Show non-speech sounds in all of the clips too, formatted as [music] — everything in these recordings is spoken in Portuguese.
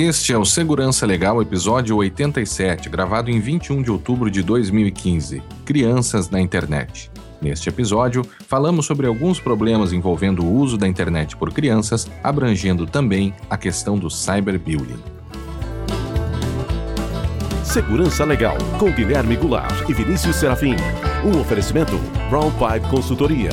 Este é o Segurança Legal, episódio 87, gravado em 21 de outubro de 2015. Crianças na internet. Neste episódio, falamos sobre alguns problemas envolvendo o uso da internet por crianças, abrangendo também a questão do cyberbullying. Segurança Legal, com Guilherme Goulart e Vinícius Serafim. Um oferecimento Brown Pipe Consultoria.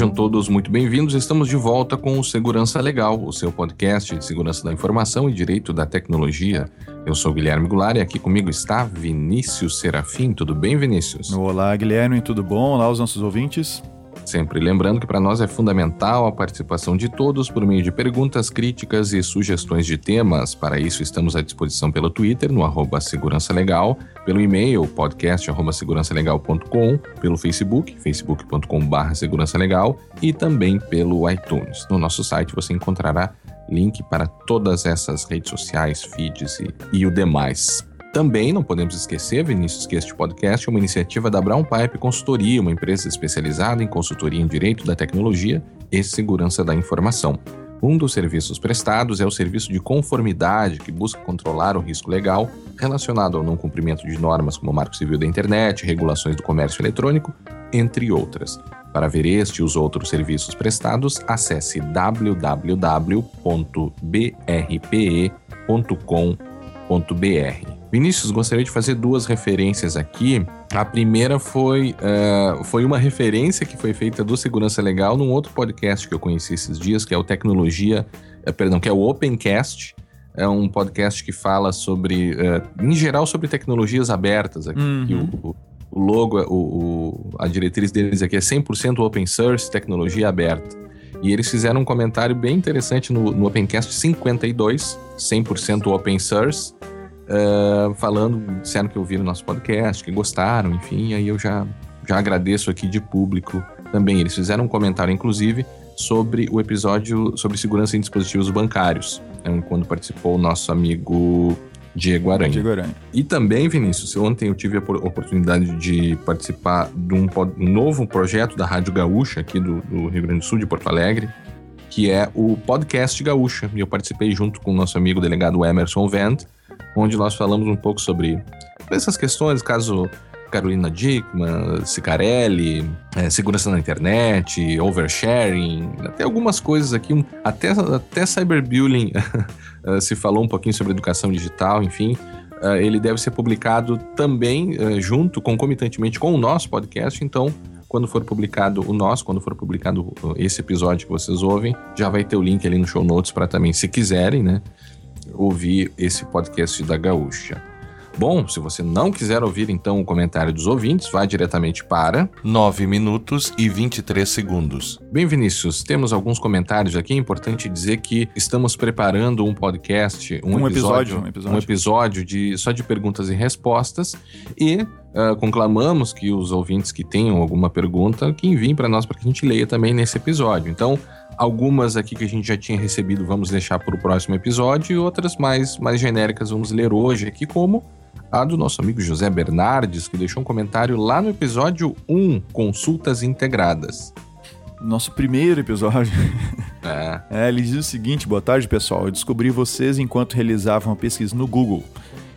Sejam todos muito bem-vindos. Estamos de volta com o Segurança Legal, o seu podcast de segurança da informação e direito da tecnologia. Eu sou Guilherme Goulart e aqui comigo está Vinícius Serafim. Tudo bem, Vinícius? Olá, Guilherme, tudo bom? Olá, os nossos ouvintes. Sempre lembrando que para nós é fundamental a participação de todos por meio de perguntas, críticas e sugestões de temas. Para isso, estamos à disposição pelo Twitter, no arroba Segurança Legal, pelo e-mail, podcast segurançalegal.com, pelo Facebook, facebook.com.br Segurança Legal e também pelo iTunes. No nosso site você encontrará link para todas essas redes sociais, feeds e, e o demais. Também não podemos esquecer, Vinícius, que este podcast é uma iniciativa da Brown Pipe Consultoria, uma empresa especializada em consultoria em direito da tecnologia e segurança da informação. Um dos serviços prestados é o serviço de conformidade, que busca controlar o risco legal relacionado ao não cumprimento de normas como o Marco Civil da Internet, regulações do comércio eletrônico, entre outras. Para ver este e os outros serviços prestados, acesse www.brpe.com.br. Vinícius, gostaria de fazer duas referências aqui. A primeira foi, uh, foi uma referência que foi feita do Segurança Legal num outro podcast que eu conheci esses dias, que é o Tecnologia, uh, perdão, que é o Opencast. É um podcast que fala sobre, uh, em geral, sobre tecnologias abertas. Aqui, uhum. o, o, logo, o, o, a diretriz deles aqui é 100% open source, tecnologia aberta. E eles fizeram um comentário bem interessante no, no Opencast 52, 100% open source, uh, falando, disseram que ouviram nosso podcast, que gostaram, enfim, aí eu já, já agradeço aqui de público também. Eles fizeram um comentário, inclusive, sobre o episódio sobre segurança em dispositivos bancários, né, quando participou o nosso amigo Diego Aranha. Diego Aranha. E também, Vinícius, ontem eu tive a oportunidade de participar de um, novo projeto da Rádio Gaúcha, aqui do, do, Rio Grande do Sul, de Porto Alegre, que é o Podcast Gaúcha. E eu participei junto com o nosso amigo delegado Emerson Vent, onde nós falamos um pouco sobre essas questões, caso Carolina Dickman, Cicarelli, é, segurança na internet, oversharing, até algumas coisas aqui, até, até cyberbullying [laughs] eh, se falou um pouquinho sobre educação digital, enfim. Uh, ele deve ser publicado também uh, junto, concomitantemente com o nosso podcast, então quando for publicado o nosso, quando for publicado esse episódio que vocês ouvem, já vai ter o link ali no show notes para também, se quiserem, né, ouvir esse podcast da Gaúcha. Bom, se você não quiser ouvir então o comentário dos ouvintes, vá diretamente para 9 minutos e 23 segundos. Bem, Vinícius, temos alguns comentários aqui. É importante dizer que estamos preparando um podcast, um, um episódio, episódio, um episódio, um episódio de, só de perguntas e respostas. E uh, conclamamos que os ouvintes que tenham alguma pergunta, que enviem para nós para que a gente leia também nesse episódio. Então, Algumas aqui que a gente já tinha recebido vamos deixar para o próximo episódio e outras mais, mais genéricas vamos ler hoje aqui, como a do nosso amigo José Bernardes, que deixou um comentário lá no episódio 1, Consultas Integradas. Nosso primeiro episódio. É. [laughs] é. Ele diz o seguinte: boa tarde, pessoal. Eu descobri vocês enquanto realizavam a pesquisa no Google.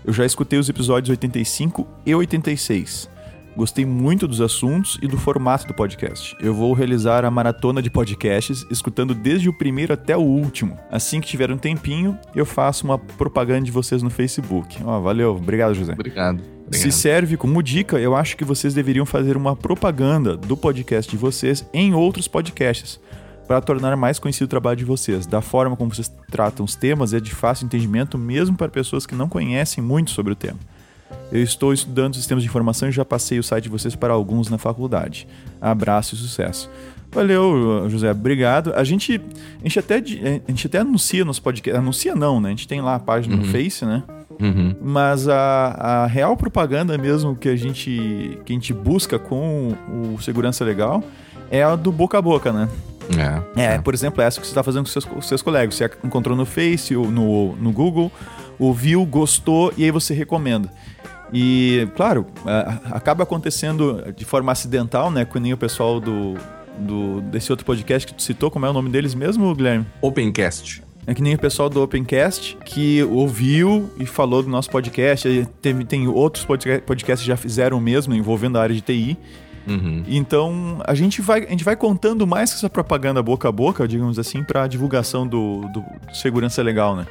Eu já escutei os episódios 85 e 86. Gostei muito dos assuntos e do formato do podcast. Eu vou realizar a maratona de podcasts, escutando desde o primeiro até o último. Assim que tiver um tempinho, eu faço uma propaganda de vocês no Facebook. Ó, oh, valeu. Obrigado, José. Obrigado. Obrigado. Se serve como dica, eu acho que vocês deveriam fazer uma propaganda do podcast de vocês em outros podcasts para tornar mais conhecido o trabalho de vocês. Da forma como vocês tratam os temas é de fácil entendimento mesmo para pessoas que não conhecem muito sobre o tema. Eu estou estudando sistemas de informação e já passei o site de vocês para alguns na faculdade. Abraço e sucesso. Valeu, José. Obrigado. A gente, a gente, até, a gente até anuncia nos podcasts. Anuncia não, né? A gente tem lá a página uhum. no Face, né? Uhum. Mas a, a real propaganda mesmo que a, gente, que a gente busca com o Segurança Legal é a do boca a boca, né? É, é, é. por exemplo, essa que você está fazendo com seus, seus colegas. Você encontrou no Face, ou no, no Google, ouviu, gostou e aí você recomenda. E, claro, acaba acontecendo de forma acidental, né? Com nem o pessoal do, do, desse outro podcast que tu citou, como é o nome deles mesmo, Guilherme? Opencast. É que nem o pessoal do Opencast que ouviu e falou do nosso podcast. Teve, tem outros podcasts que já fizeram o mesmo, envolvendo a área de TI. Uhum. Então a gente, vai, a gente vai contando mais que essa propaganda boca a boca, digamos assim, para divulgação do, do Segurança Legal, né?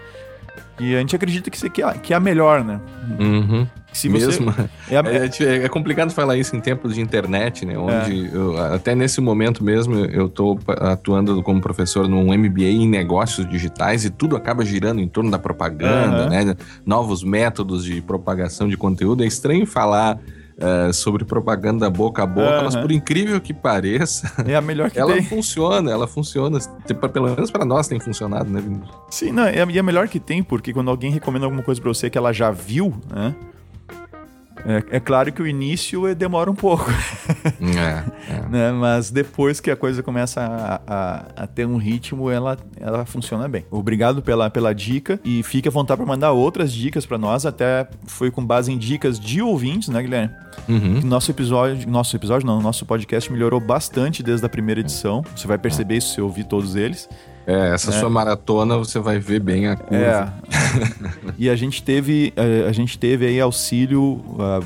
E a gente acredita que isso aqui é, que é a melhor, né? Uhum. Se você... Mesmo. É, é, é, complicado falar isso em tempos de internet, né? Onde é. eu, até nesse momento mesmo eu estou atuando como professor num MBA em negócios digitais e tudo acaba girando em torno da propaganda, uhum. né? Novos métodos de propagação de conteúdo. É estranho falar é, sobre propaganda boca a boca, uhum. mas por incrível que pareça, é a melhor que ela tem. funciona, ela funciona. Pelo menos para nós tem funcionado, né, Vinícius? Sim, não, é, a melhor que tem, porque quando alguém recomenda alguma coisa para você que ela já viu, né? É, é, claro que o início é, demora um pouco. [laughs] É, é. né? Mas depois que a coisa começa a, a, a, ter um ritmo, ela, ela funciona bem. Obrigado pela, pela dica e fique à vontade para mandar outras dicas para nós. Até foi com base em dicas de ouvintes, né, Guilherme? Uhum. Nosso episódio, nosso episódio não, nosso podcast melhorou bastante desde a primeira edição. Você vai perceber isso se ouvir todos eles. É, essa é. sua maratona você vai ver bem a curva. É. [laughs] e a gente teve, a, a gente teve aí auxílio uh,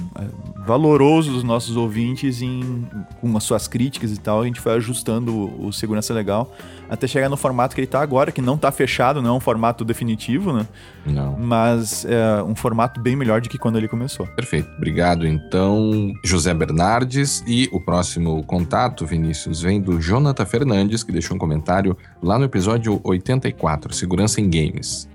valoroso dos nossos ouvintes em, com as suas críticas e tal. A gente foi ajustando o, o Segurança Legal até chegar no formato que ele está agora, que não está fechado, não é um formato definitivo, né? Não. Mas é um formato bem melhor do que quando ele começou. Perfeito. Obrigado, então, José Bernardes. E o próximo contato, Vinícius, vem do Jonathan Fernandes, que deixou um comentário lá no episódio 84, Segurança em Games.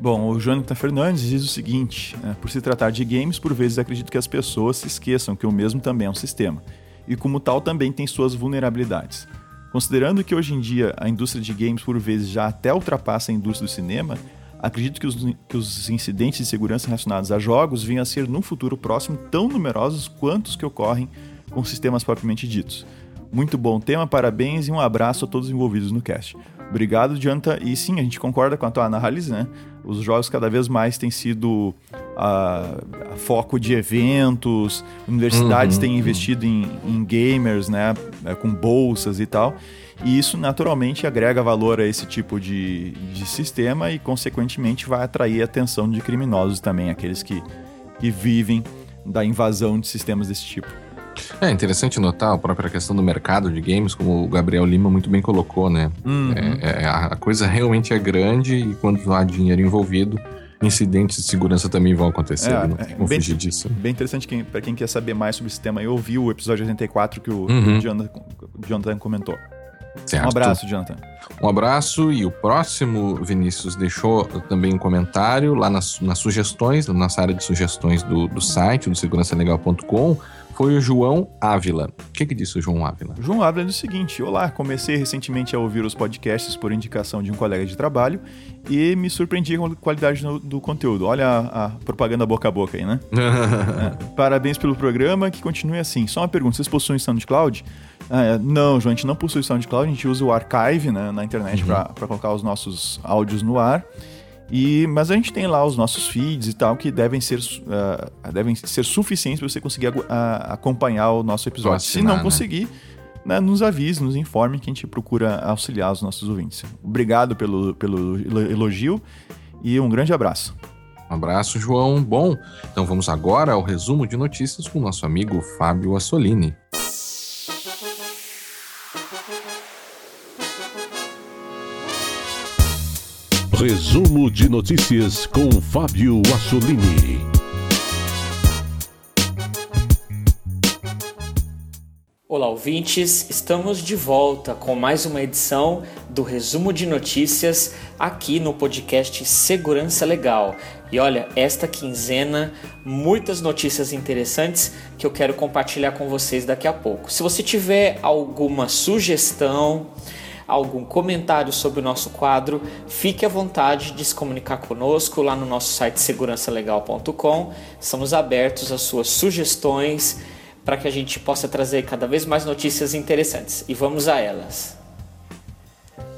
Bom, o Jonathan Fernandes diz o seguinte: né, por se tratar de games, por vezes acredito que as pessoas se esqueçam que o mesmo também é um sistema, e como tal também tem suas vulnerabilidades. Considerando que hoje em dia a indústria de games por vezes já até ultrapassa a indústria do cinema, acredito que os, que os incidentes de segurança relacionados a jogos venham a ser no futuro próximo tão numerosos quanto os que ocorrem com sistemas propriamente ditos. Muito bom tema, parabéns e um abraço a todos envolvidos no cast. Obrigado, Janta. E sim, a gente concorda com a tua análise, né? Os jogos cada vez mais têm sido a, a foco de eventos, universidades uhum, têm investido uhum. em, em, gamers, né? É, com bolsas e tal. E isso naturalmente agrega valor a esse tipo de, de sistema e, consequentemente, vai atrair a atenção de criminosos também, aqueles que, que vivem da invasão de sistemas desse tipo. É interessante notar a própria questão do mercado de games, como o Gabriel Lima muito bem colocou, né? Uhum. É, é, a coisa realmente é grande e quando há dinheiro envolvido, incidentes de segurança também vão acontecer. É, não tem como bem, fugir disso. Bem interessante quem, para quem quer saber mais sobre esse tema. Eu ouvi o episódio 84 que o, uhum. Jonathan, Jonathan comentou. Certo. Um abraço, Jonathan. Um abraço e o próximo, Vinícius, deixou também um comentário lá nas, nas sugestões, na nossa área de sugestões do, do site, do segurançalegal.com foi o João Ávila. O que, que disse o João Ávila? João Ávila diz o seguinte: Olá, comecei recentemente a ouvir os podcasts por indicação de um colega de trabalho e me surpreendi com a qualidade do, do conteúdo. Olha a, a, propaganda boca a boca aí, né? [laughs] é, parabéns pelo programa, que continue assim. Só uma pergunta: vocês possuem SoundCloud? Ah, não, João, a gente não possui SoundCloud, a gente usa o Archive né, na internet uhum. para colocar os nossos áudios no ar. E, mas a gente tem lá os nossos feeds e tal que devem ser, uh, devem ser suficientes para você conseguir uh, acompanhar o nosso episódio. Assinar, Se não né? conseguir, né, nos avise, nos informe que a gente procura auxiliar os nossos ouvintes. Obrigado pelo, pelo elogio e um grande abraço. Um abraço, João. Bom, então vamos agora ao resumo de notícias com o nosso amigo Fábio Assolini. Resumo de notícias com Fábio Assolini. Olá, ouvintes! Estamos de volta com mais uma edição do Resumo de Notícias aqui no podcast Segurança Legal. E olha, esta quinzena, muitas notícias interessantes que eu quero compartilhar com vocês daqui a pouco. Se você tiver alguma sugestão, algum comentário sobre o nosso quadro, fique à vontade de se comunicar conosco lá no nosso site segurançalegal.com. Estamos abertos às suas sugestões para que a gente possa trazer cada vez mais notícias interessantes. E vamos a elas.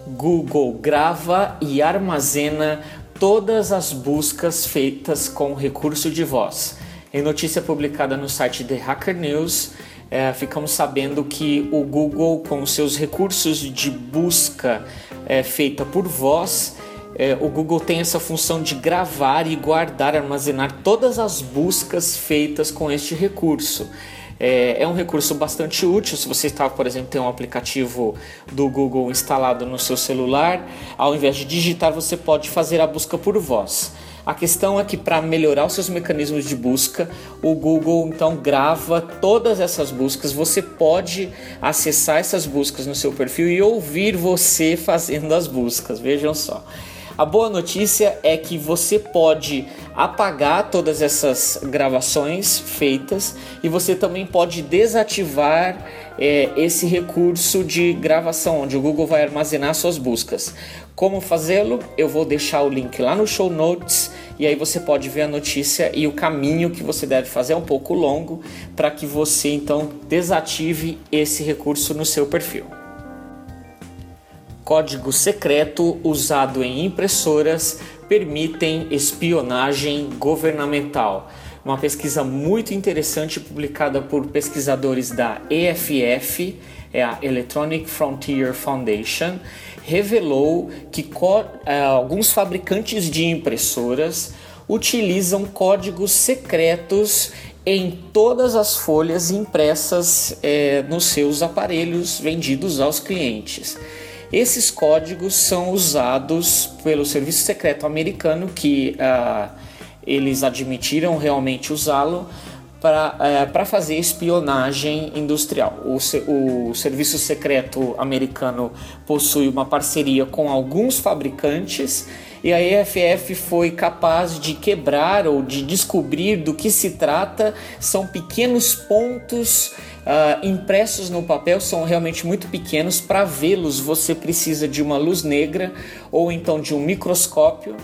Google grava e armazena todas as buscas feitas com recurso de voz. Em notícia publicada no site The Hacker News, é, ficamos sabendo que o Google, com seus recursos de busca é, feita por voz, é, o Google tem essa função de gravar e guardar, armazenar todas as buscas feitas com este recurso. É, é, um recurso bastante útil se você está, por exemplo, tem um aplicativo do Google instalado no seu celular. Ao invés de digitar, você pode fazer a busca por voz. A questão é que para melhorar os seus mecanismos de busca, o Google então grava todas essas buscas. Você pode acessar essas buscas no seu perfil e ouvir você fazendo as buscas. Vejam só. A boa notícia é que você pode apagar todas essas gravações feitas e você também pode desativar é, esse recurso de gravação, onde o Google vai armazenar suas buscas. Como fazê-lo? Eu vou deixar o link lá no show notes e aí você pode ver a notícia e o caminho que você deve fazer é um pouco longo para que você então desative esse recurso no seu perfil código secreto usado em impressoras permitem espionagem governamental. Uma pesquisa muito interessante publicada por pesquisadores da EFF, é a Electronic Frontier Foundation, revelou que é, alguns fabricantes de impressoras utilizam códigos secretos em todas as folhas impressas é, nos seus aparelhos vendidos aos clientes. Esses códigos são usados pelo Serviço Secreto Americano, que uh, eles admitiram realmente usá-lo para uh, fazer espionagem industrial. O, o Serviço Secreto Americano possui uma parceria com alguns fabricantes e a EFF foi capaz de quebrar ou de descobrir do que se trata. São pequenos pontos uh, impressos no papel são realmente muito pequenos. Para vê-los, você precisa de uma luz negra ou então de um microscópio.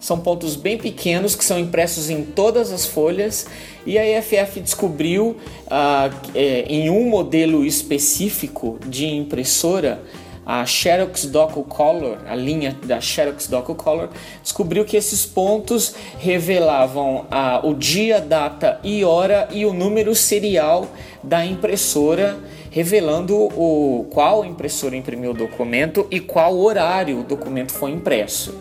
São pontos bem pequenos que são impressos em todas as folhas e a EFF descobriu uh, em um modelo específico de impressora a Xerox Color, a linha da Xerox Color, descobriu que esses pontos revelavam a, o dia, data e hora e o número serial da impressora, revelando o qual impressora imprimiu o documento e qual horário o documento foi impresso.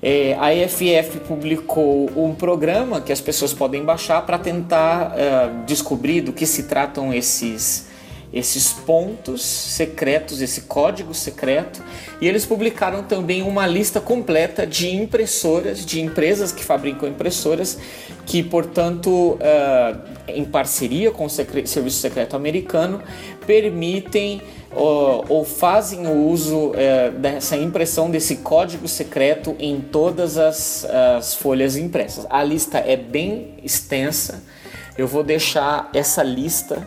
É, a EFF publicou um programa que as pessoas podem baixar para tentar uh, descobrir do que se tratam esses esses pontos secretos, esse código secreto, e eles publicaram também uma lista completa de impressoras, de empresas que fabricam impressoras, que, portanto, uh, em parceria com o Serviço Secreto Americano, permitem ou, ou fazem o uso uh, dessa impressão desse código secreto em todas as, as folhas impressas. A lista é bem extensa. Eu vou deixar essa lista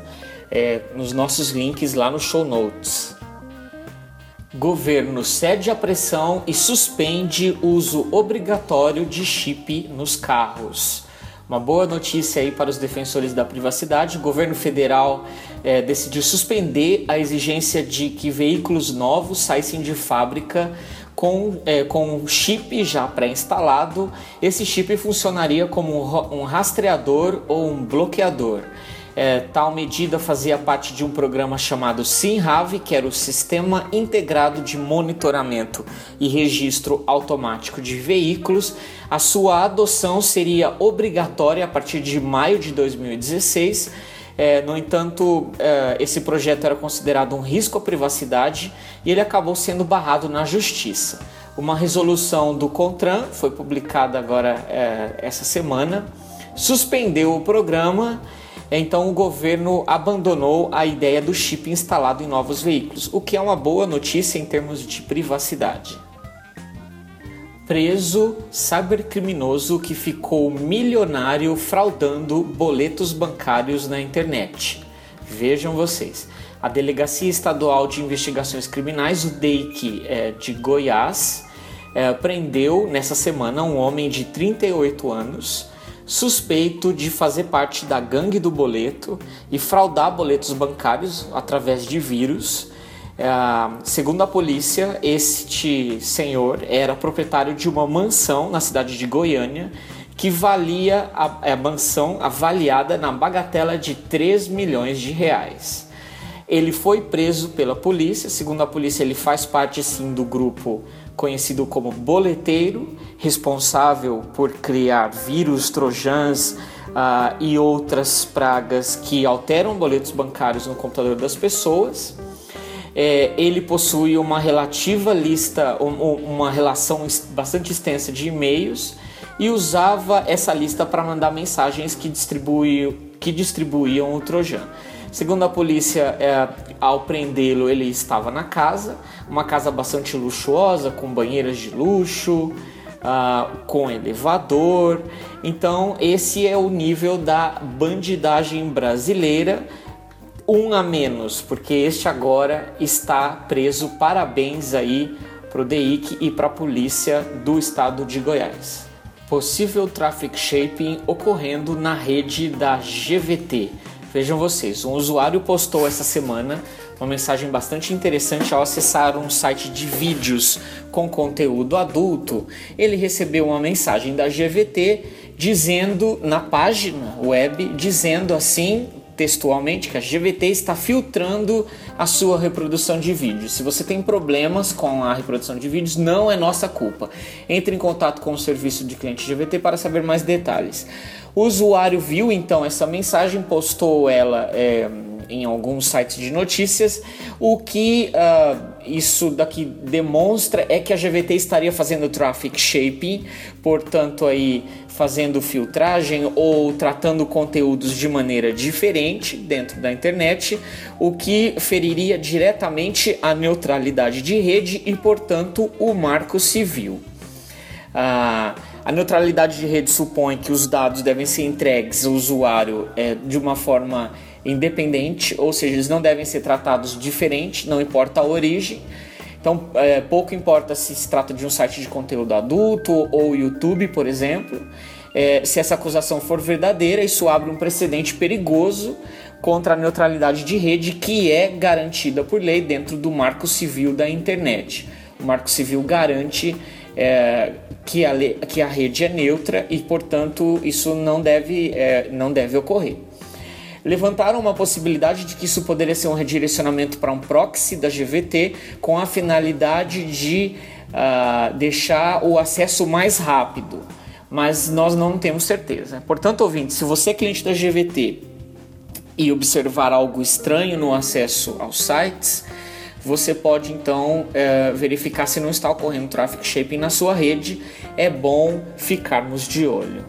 é, nos nossos links lá no show notes. Governo cede à pressão e suspende uso obrigatório de chip nos carros. Uma boa notícia aí para os defensores da privacidade: o governo federal é, decidiu suspender a exigência de que veículos novos saíssem de fábrica com, é, com chip já pré-instalado. Esse chip funcionaria como um rastreador ou um bloqueador. É, tal medida fazia parte de um programa chamado SINRAV, que era o Sistema Integrado de Monitoramento e Registro Automático de Veículos. A sua adoção seria obrigatória a partir de maio de 2016. É, no entanto, é, esse projeto era considerado um risco à privacidade e ele acabou sendo barrado na justiça. Uma resolução do CONTRAN foi publicada agora é, essa semana, suspendeu o programa então o governo abandonou a ideia do chip instalado em novos veículos, o que é uma boa notícia em termos de privacidade. Preso cybercriminoso que ficou milionário fraudando boletos bancários na internet. Vejam vocês. A Delegacia Estadual de Investigações Criminais, o DEIC é, de Goiás, é, prendeu nessa semana um homem de 38 anos suspeito de fazer parte da gangue do boleto e fraudar boletos bancários através de vírus. É, segundo a polícia, este senhor era proprietário de uma mansão na cidade de Goiânia que valia a, a mansão avaliada na bagatela de 3 milhões de reais. Ele foi preso pela polícia, segundo a polícia, ele faz parte sim do grupo conhecido como boleteiro, responsável por criar vírus, trojans uh, e outras pragas que alteram boletos bancários no computador das pessoas. É, ele possui uma relativa lista, uma relação bastante extensa de e-mails e usava essa lista para mandar mensagens que, distribui, que distribuíam o Trojan. Segundo a polícia, é, ao prendê-lo, ele estava na casa, uma casa bastante luxuosa, com banheiras de luxo, uh, com elevador. Então, esse é o nível da bandidagem brasileira. Um a menos, porque este agora está preso. Parabéns aí para o DEIC e para a polícia do estado de Goiás. Possível traffic shaping ocorrendo na rede da GVT. Vejam vocês, um usuário postou essa semana uma mensagem bastante interessante ao acessar um site de vídeos com conteúdo adulto. Ele recebeu uma mensagem da GVT dizendo na página web dizendo assim textualmente que a GVT está filtrando a sua reprodução de vídeos. Se você tem problemas com a reprodução de vídeos, não é nossa culpa. Entre em contato com o serviço de cliente GVT para saber mais detalhes. O usuário viu então essa mensagem, postou ela é, em alguns sites de notícias. O que uh, isso daqui demonstra é que a GVT estaria fazendo traffic shaping, portanto aí fazendo filtragem ou tratando conteúdos de maneira diferente dentro da internet, o que feriria diretamente a neutralidade de rede e, portanto, o marco civil. Ah, a neutralidade de rede supõe que os dados devem ser entregues ao usuário é, de uma forma independente, ou seja, eles não devem ser tratados diferente, não importa a origem. Então, é, pouco importa se se trata de um site de conteúdo adulto ou YouTube, por exemplo. É, se essa acusação for verdadeira, isso abre um precedente perigoso contra a neutralidade de rede que é garantida por lei dentro do Marco Civil da Internet. O Marco Civil garante é, que, a, que a rede é neutra e, portanto, isso não deve, é, não deve ocorrer. Levantaram uma possibilidade de que isso poderia ser um redirecionamento para um proxy da GVT com a finalidade de uh, deixar o acesso mais rápido, mas nós não temos certeza. Portanto, ouvinte, se você é cliente da GVT e observar algo estranho no acesso aos sites, você pode então é, verificar se não está ocorrendo traffic shaping na sua rede. É bom ficarmos de olho.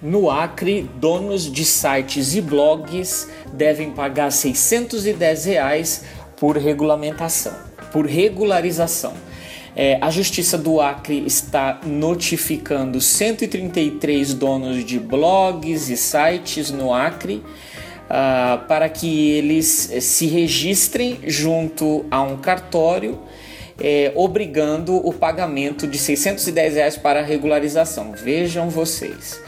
No Acre, donos de sites e blogs devem pagar 610 reais por regulamentação, por regularização. É, a Justiça do Acre está notificando 133 donos de blogs e sites no Acre uh, para que eles eh, se registrem junto a um cartório, eh, obrigando o pagamento de 610 reais para regularização. Vejam vocês.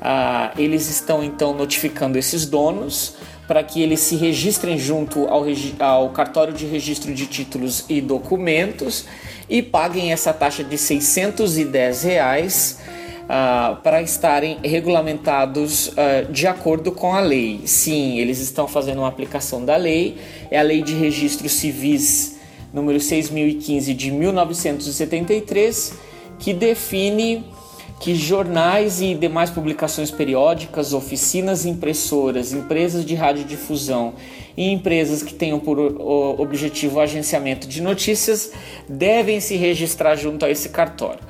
Uh, eles estão então notificando esses donos para que eles se registrem junto ao, ao, cartório de registro de títulos e documentos e paguem essa taxa de 610 reais uh, para estarem regulamentados uh, de acordo com a lei. Sim, eles estão fazendo uma aplicação da lei, é a Lei de Registros Civis número 6015 de 1973, que define que jornais e demais publicações periódicas, oficinas impressoras, empresas de radiodifusão e empresas que tenham por objetivo o agenciamento de notícias devem se registrar junto a esse cartório.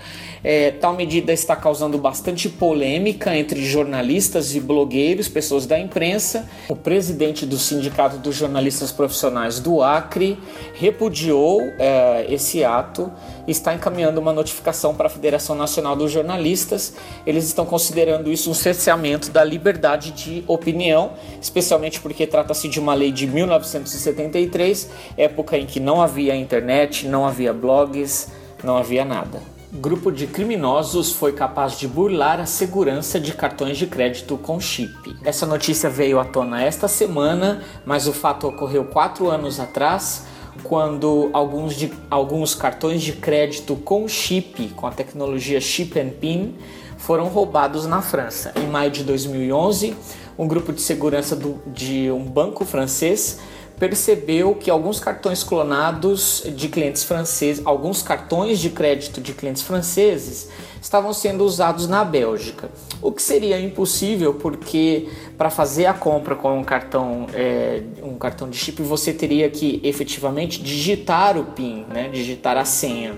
É, tal medida está causando bastante polêmica entre jornalistas e blogueiros, pessoas da imprensa. O presidente do Sindicato dos Jornalistas Profissionais do Acre repudiou é, esse ato está encaminhando uma notificação para a Federação Nacional dos Jornalistas. Eles estão considerando isso um cerceamento da liberdade de opinião, especialmente porque trata-se de uma lei de 1973, época em que não havia internet, não havia blogs, não havia nada. Grupo de criminosos foi capaz de burlar a segurança de cartões de crédito com chip. Essa notícia veio à tona esta semana, mas o fato ocorreu quatro anos atrás. Quando alguns, de, alguns cartões de crédito com chip, com a tecnologia Chip and PIN, foram roubados na França. Em maio de 2011, um grupo de segurança do, de um banco francês percebeu que alguns cartões clonados de clientes franceses, alguns cartões de crédito de clientes franceses estavam sendo usados na Bélgica. O que seria impossível porque para fazer a compra com um cartão, é, um cartão de chip você teria que efetivamente digitar o PIN, né? digitar a senha.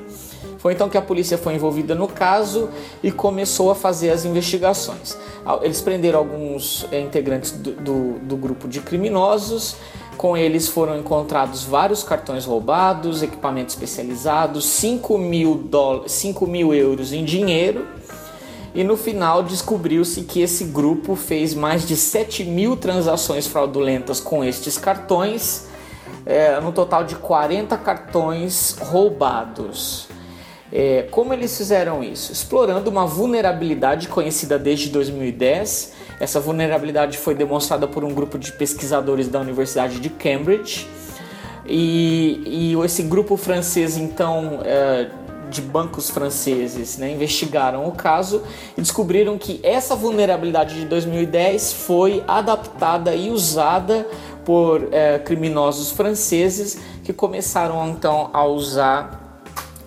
Foi então que a polícia foi envolvida no caso e começou a fazer as investigações. Eles prenderam alguns é, integrantes do, do, do grupo de criminosos com eles foram encontrados vários cartões roubados, equipamento especializado, 5 mil, 5 mil euros em dinheiro. E no final descobriu-se que esse grupo fez mais de 7 mil transações fraudulentas com estes cartões, é, no total de 40 cartões roubados. É, como eles fizeram isso? Explorando uma vulnerabilidade conhecida desde 2010 essa vulnerabilidade foi demonstrada por um grupo de pesquisadores da Universidade de Cambridge. E, e esse grupo francês, então, é, de bancos franceses, né, investigaram o caso e descobriram que essa vulnerabilidade de 2010 foi adaptada e usada por é, criminosos franceses que começaram então a usar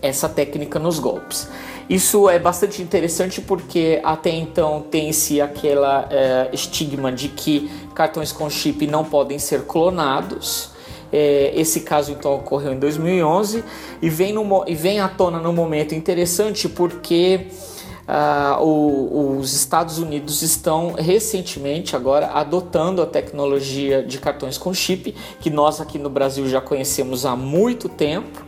essa técnica nos golpes. Isso é bastante interessante porque até então tem-se aquela é, estigma de que cartões com chip não podem ser clonados. É, esse caso então ocorreu em 2011 e vem, no, e vem à tona num momento interessante porque Uh, o, os Estados Unidos estão recentemente agora adotando a tecnologia de cartões com chip que nós aqui no Brasil já conhecemos há muito tempo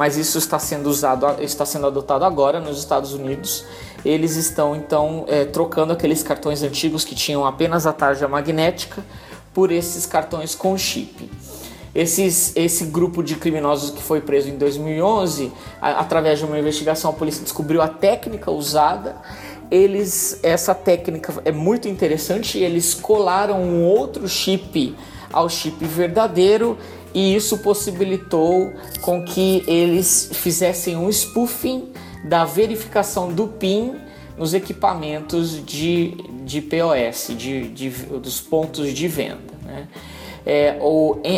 mas isso está sendo usado, está sendo adotado agora nos Estados Unidos. Eles estão então é, trocando aqueles cartões antigos que tinham apenas a tarja magnética por esses cartões com chip. Esses, esse grupo de criminosos que foi preso em 2011, a, através de uma investigação, a polícia descobriu a técnica usada. Eles, essa técnica é muito interessante. Eles colaram um outro chip ao chip verdadeiro e isso possibilitou com que eles fizessem um spoofing da verificação do PIN nos equipamentos de, de POS, de, de dos pontos de venda. Né? É,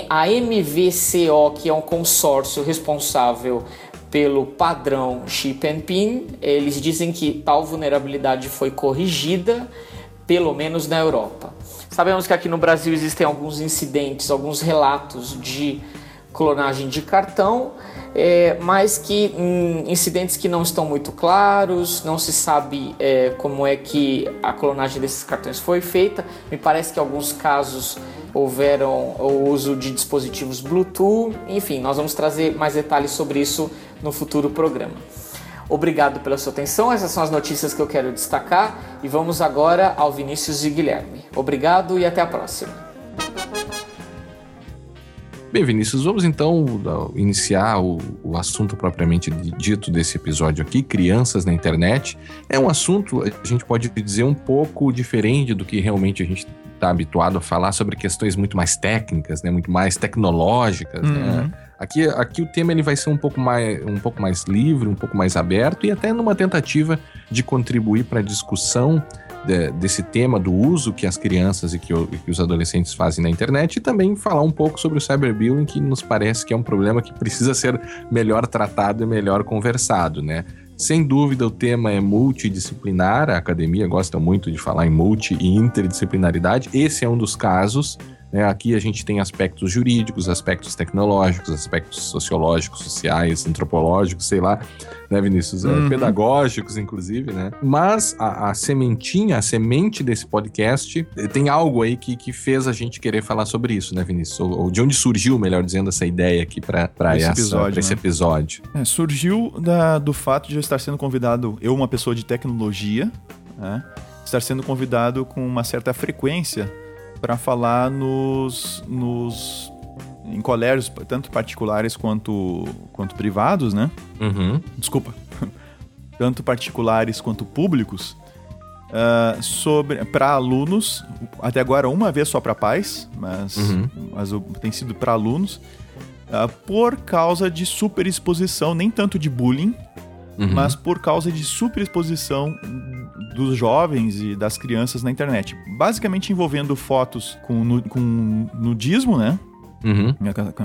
a MVCO, que é um consórcio responsável pelo padrão Chip and PIN, eles dizem que tal vulnerabilidade foi corrigida, pelo menos na Europa. Sabemos que aqui no Brasil existem alguns incidentes, alguns relatos de clonagem de cartão, é, mas que hum, incidentes que não estão muito claros, não se sabe é, como é que a clonagem desses cartões foi feita. Me parece que alguns casos houveram o uso de dispositivos Bluetooth. Enfim, nós vamos trazer mais detalhes sobre isso no futuro programa. Obrigado pela sua atenção, essas são as notícias que eu quero destacar e vamos agora ao Vinícius e Guilherme. Obrigado e até a próxima. Bem, Vinícius, vamos então iniciar o, o, assunto propriamente dito desse episódio aqui, crianças na internet. É um assunto, a gente pode dizer, um pouco diferente do que realmente a gente está habituado a falar sobre questões muito mais técnicas, né, muito mais tecnológicas, né? uhum. né? Aqui, aqui o tema ele vai ser um pouco, mais, um pouco mais livre, um pouco mais aberto e até numa tentativa de contribuir para a discussão de, desse tema do uso que as crianças e que, o, que, os adolescentes fazem na internet e também falar um pouco sobre o cyberbullying, que nos parece que é um problema que precisa ser melhor tratado e melhor conversado, né? Sem dúvida, o tema é multidisciplinar. A academia gosta muito de falar em multi e interdisciplinaridade. Esse é um dos casos. Né? Aqui a gente tem aspectos jurídicos, aspectos tecnológicos, aspectos sociológicos, sociais, antropológicos, sei lá, né, Vinícius? É, uhum. pedagógicos, inclusive, né? Mas a, a, sementinha, a semente desse podcast, eh, tem algo aí que, que fez a gente querer falar sobre isso, né, Vinícius? Ou, ou de onde surgiu, melhor dizendo, essa ideia aqui para esse episódio. esse né? episódio. É, surgiu da, do fato de eu estar sendo convidado, eu, uma pessoa de tecnologia, né? estar sendo convidado com uma certa frequência para falar nos, nos em colégios, tanto particulares quanto, quanto privados, né? Uhum. Desculpa. [laughs] tanto particulares quanto públicos, uh, sobre para alunos, até agora uma vez só para pais, mas, uhum. mas tem sido para alunos, uh, por causa de superexposição, nem tanto de bullying, uhum. mas por causa de superexposição dos jovens e das crianças na internet. Basicamente envolvendo fotos com, com nudismo, né? Uhum.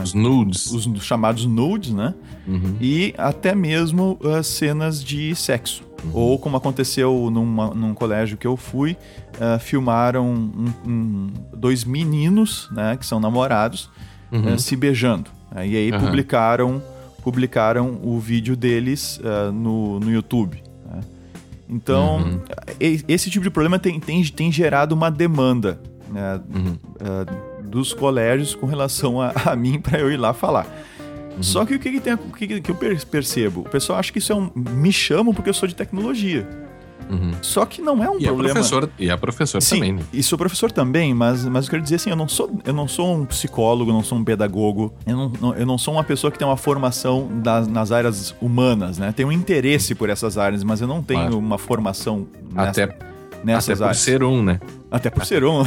Os nudes. Os chamados nudes, né? Uhum. E até mesmo uh, cenas de sexo. Uhum. Ou como aconteceu numa, num colégio que eu fui, uh, filmaram um, um, dois meninos, né, que são namorados, uh, se beijando. e aí publicaram, publicaram o vídeo deles no, no YouTube. Então, uhum. esse tipo de problema tem, tem, tem gerado uma demanda. Né? Uhum dos colégios com relação a, a mim para eu ir lá falar. Uhum. Só que o que, que, tem, o que, que eu percebo? O pessoal acha que isso é um. Me chamam porque eu sou de tecnologia. Uhum. Só que não é um e problema. A professor, e a professor Sim, também, né? E sou professor também, mas, mas eu quero dizer assim, eu não sou, eu não sou um psicólogo, não sou um pedagogo, eu não, não eu não sou uma pessoa que tem uma formação das, nas áreas humanas, né? Tenho um interesse por essas áreas, mas eu não tenho claro. uma formação nessa, Até nessas Até por ser um, né? Até por ser um.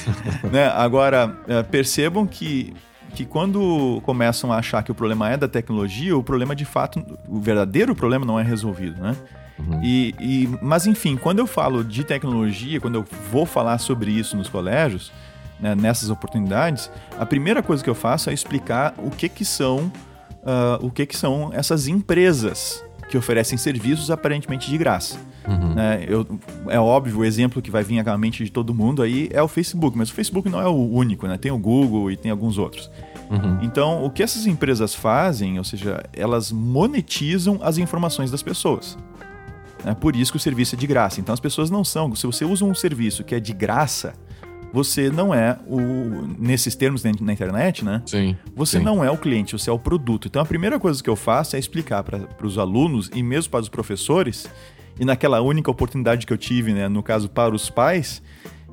[laughs] né? Agora, é, percebam que, que quando começam a achar que o problema é da tecnologia, o problema de fato, o verdadeiro problema não é resolvido, né? Uhum. E, e, mas enfim, quando eu falo de tecnologia, quando eu vou falar sobre isso nos colégios, né, nessas oportunidades, a primeira coisa que eu faço é explicar o que que são, uh, o que que são essas empresas que oferecem serviços aparentemente de graça. Uhum. Né? Eu, é óbvio, o exemplo que vai vir à mente de todo mundo aí é o Facebook, mas o Facebook não é o único, né? Tem o Google e tem alguns outros. Uhum. Então, o que essas empresas fazem, ou seja, elas monetizam as informações das pessoas. É por isso que o serviço é de graça. Então, as pessoas não são. Se você usa um serviço que é de graça, você não é o. Nesses termos na internet, né? Sim. Você sim. não é o cliente, você é o produto. Então a primeira coisa que eu faço é explicar para os alunos e mesmo para os professores, e naquela única oportunidade que eu tive, né, no caso para os pais,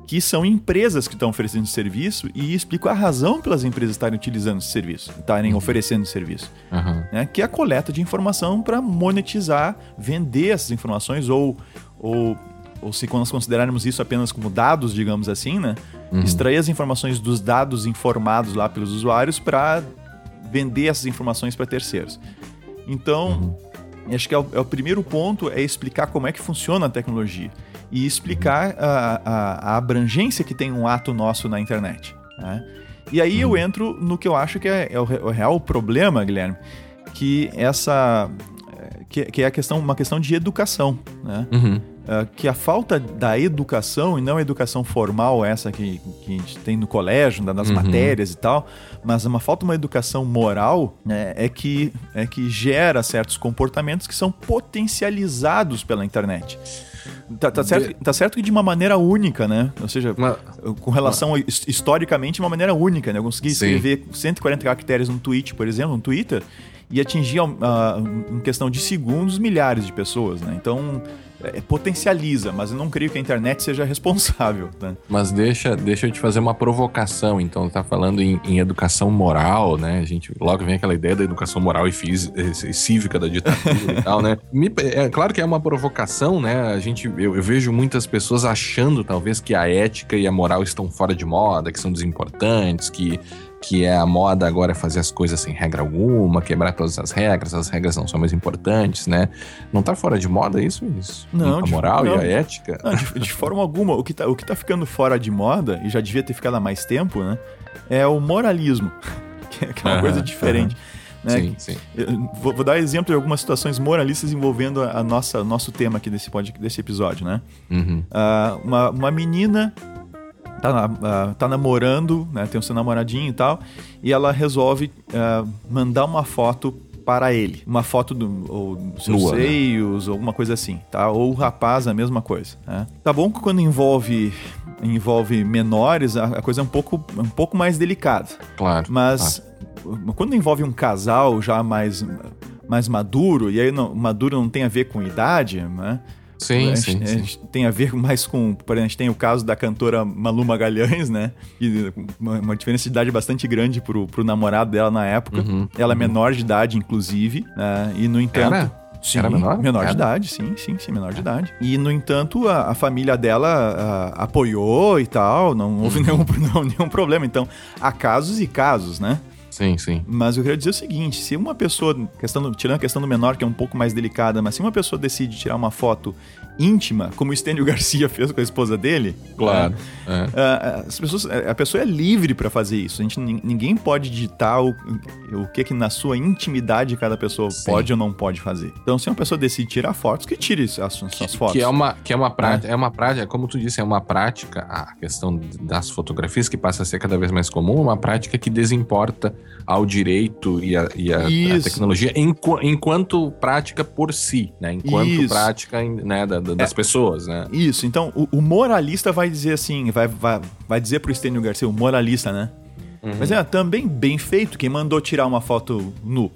que são empresas que estão oferecendo esse serviço e explico a razão pelas empresas estarem utilizando esse serviço, estarem uhum. oferecendo esse serviço. Uhum. Né, que é a coleta de informação para monetizar, vender essas informações ou, ou ou se nós considerarmos isso apenas como dados, digamos assim, né? Uhum. Extrair as informações dos dados informados lá pelos usuários para vender essas informações para terceiros. Então, uhum. acho que é o, é o, primeiro ponto é explicar como é que funciona a tecnologia e explicar a, a, a, abrangência que tem um ato nosso na internet. Né? E aí eu uhum. entro no que eu acho que é, é o, o real problema, Guilherme, que essa que, que, é a questão, uma questão de educação, né? Uhum. Uh, que a falta da educação, e não a educação formal, essa que, que a gente tem no colégio, nas uhum. matérias e tal, mas uma falta de uma educação moral né, é, que, é que gera certos comportamentos que são potencializados pela internet. Tá, tá, certo, tá certo que de uma maneira única, né? Ou seja, uma, com relação uma... historicamente, de uma maneira única, né? Eu consegui escrever Sim. 140 caracteres no tweet, por exemplo, no Twitter, e atingir, uh, em questão de segundos, milhares de pessoas, né? Então, é, potencializa, mas eu não creio que a internet seja responsável. Né? Mas deixa, deixa eu te fazer uma provocação. Então, tá falando em, em, educação moral, né? A gente logo vem aquela ideia da educação moral e, física, e cívica da ditadura e tal, né? [laughs] Me, é claro que é uma provocação, né? A gente, eu, eu, vejo muitas pessoas achando, talvez, que a ética e a moral estão fora de moda, que são desimportantes, que que é a moda agora é fazer as coisas sem regra alguma, quebrar todas as regras, as regras não são mais importantes, né? Não tá fora de moda isso, isso? Não. A moral não, e a ética? Não, de, de, forma alguma. O que, tá, o que tá ficando fora de moda, e já devia ter ficado há mais tempo, né? É o moralismo, [laughs] que é, uma coisa diferente. Né? Sim, sim. Vou, vou, dar exemplo de algumas situações moralistas envolvendo a nossa nosso tema aqui desse, desse episódio, né? Uhum. Uh, uma, uma menina tá, uh, tá namorando, né? Tem o seu namoradinho e tal, e ela resolve uh, mandar uma foto para ele. Uma foto do, ou dos seus Lua, né? seios, né? alguma coisa assim, tá? Ou o rapaz, a mesma coisa. Né? Tá bom que quando envolve envolve menores, a, a coisa é um pouco, um pouco mais delicada. Claro. Mas claro. quando envolve um casal já mais, mais maduro, e aí não, maduro não tem a ver com idade, né? Sim, a sim, gente, sim. tem a ver mais com. Por exemplo, a gente tem o caso da cantora Malu Magalhães, né? E uma, uma diferença de idade bastante grande pro, pro namorado dela na época. Uhum, Ela é uhum. menor de idade, inclusive. Né? E, no entanto. Era? Sim, Era menor? Menor Era? de idade, sim, sim, sim, menor de idade. E, no entanto, a, a família dela a, apoiou e tal, não houve [laughs] nenhum, não, nenhum problema. Então, há casos e casos, né? Sim, sim. Mas eu queria dizer o seguinte: se uma pessoa, questão, tirando a questão do menor, que é um pouco mais delicada, mas se uma pessoa decide tirar uma foto íntima, como o Stênio Garcia [laughs] fez com a esposa dele. Claro. É, é. As pessoas, a pessoa é livre para fazer isso. A gente, ninguém pode ditar o, o que que na sua intimidade cada pessoa Sim. pode ou não pode fazer. Então, se uma pessoa decide tirar fotos, que tire as, as que, fotos. Que é uma, que é uma prática, é. é uma prática, como tu disse, é uma prática, a questão das fotografias que passa a ser cada vez mais comum, uma prática que desimporta ao direito e a, e a, a tecnologia enquanto prática por si, né? Enquanto isso. prática né, da, das é, pessoas, né? Isso, então o, o, moralista vai dizer assim, vai, vai, vai dizer pro Estênio Garcia, o moralista, né? Uhum. Mas é também bem feito quem mandou tirar uma foto nu.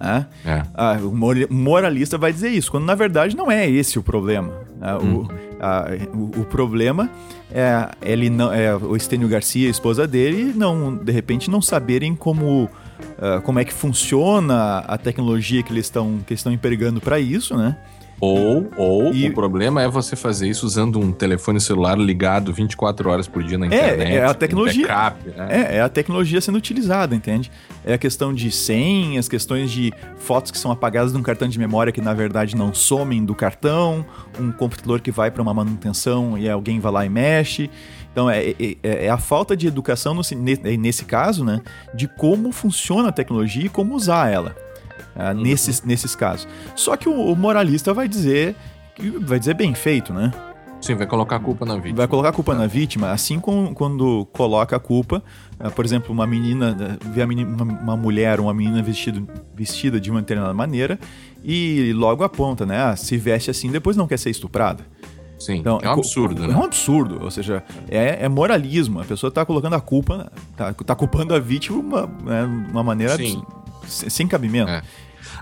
É? É. Ah, o moralista vai dizer isso, quando na verdade não é esse o problema. Né? Uhum. O, a, o, o, problema é ele não, é o Estênio Garcia, a esposa dele, não de repente não saberem como, uh, como é que funciona a tecnologia que eles estão que estão empregando para isso, né? Ou, ou e... o problema é você fazer isso usando um telefone celular ligado 24 horas por dia na internet. É, é a tecnologia. Backup, né? é, é a tecnologia sendo utilizada, entende? É a questão de senhas, questões de fotos que são apagadas de um cartão de memória que na verdade não somem do cartão, um computador que vai para uma manutenção e alguém vai lá e mexe. Então é, é, é, é a falta de educação no, nesse caso, né? De como funciona a tecnologia e como usar ela uh, uhum. nesses, nesses casos. Só que o, o moralista vai dizer vai dizer bem feito, né? Sim, vai colocar a culpa na vítima. Vai colocar a culpa na vítima, assim como quando coloca a culpa, uh, por exemplo, uma menina, vê menina, uma, uma, mulher, uma menina vestido, vestida de uma determinada maneira e logo aponta, né? Ah, se veste assim, depois não quer ser estuprada. Sim, então, é um absurdo, é, né? É um absurdo, ou seja, é, é moralismo. A pessoa está colocando a culpa, está tá culpando a vítima de uma, né, uma maneira Sim. sem cabimento. É.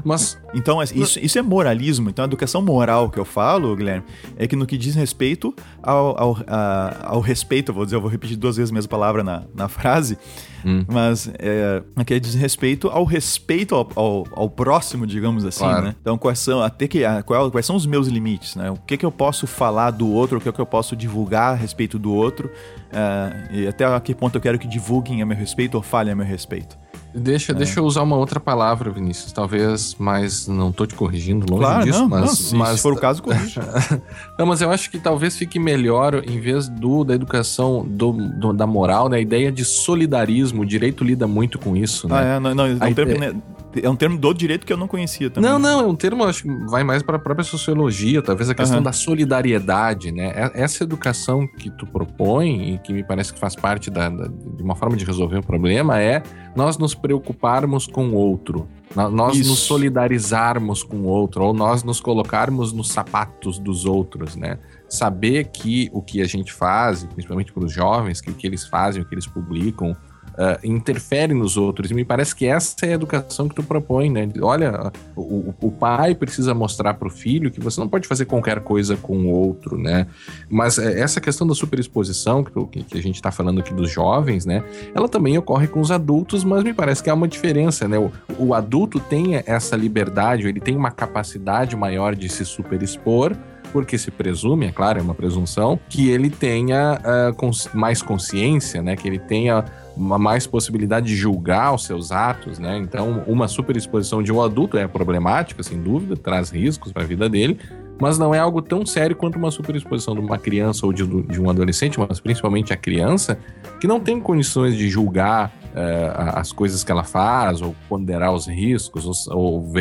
Mas. Então, isso, isso é moralismo. Então, a educação moral que eu falo, Guilherme, é que no que diz respeito ao, ao, a, ao respeito, eu vou dizer, eu vou repetir duas vezes a mesma palavra na, na frase, hum. mas é, que diz respeito ao respeito ao, ao, ao próximo, digamos assim, claro. né? Então, quais são, até que, qual, quais são os meus limites, né? O que, que eu posso falar do outro, o que, que eu posso divulgar a respeito do outro, uh, e até a que ponto eu quero que divulguem a meu respeito ou falem a meu respeito. Deixa, é. deixa eu usar uma outra palavra, Vinícius. Talvez, mas não tô te corrigindo longe claro, disso, não, mas, não, se, mas... se for o caso, corrija. [laughs] não, mas eu acho que talvez fique melhor, em vez do da educação do, do da moral, né? A ideia de solidarismo, o direito lida muito com isso, né? Ah, é, não, não, não ideia... É um termo do direito que eu não conhecia também. Não, não, é um termo, acho que vai mais para a própria sociologia, talvez a questão uhum. da solidariedade, né? Essa educação que tu propõe e que me parece que faz parte da, da, de uma forma de resolver o problema é nós nos preocuparmos com o outro, nós Isso. nos solidarizarmos com o outro, ou nós nos colocarmos nos sapatos dos outros, né? Saber que o que a gente faz, principalmente para os jovens, que o que eles fazem, o que eles publicam, uh, interfere nos outros. E me parece que essa é a educação que tu propõe, né? Olha, o, o pai precisa mostrar para o filho que você não pode fazer qualquer coisa com o outro, né? Mas eh, essa questão da superexposição, que, que a gente está falando aqui dos jovens, né? Ela também ocorre com os adultos, mas me parece que há uma diferença, né? O, o adulto tem essa liberdade, ele tem uma capacidade maior de se superexpor, porque se presume, é claro, é uma presunção, que ele tenha uh, cons mais consciência, né? Que ele tenha mais possibilidade de julgar os seus atos, né? Então, uma superexposição de um adulto é problemática, sem dúvida, traz riscos para a vida dele, mas não é algo tão sério quanto uma superexposição de uma criança ou de, de um adolescente, mas principalmente a criança, que não tem condições de julgar as coisas que ela faz, ou ponderar os riscos, ou, ou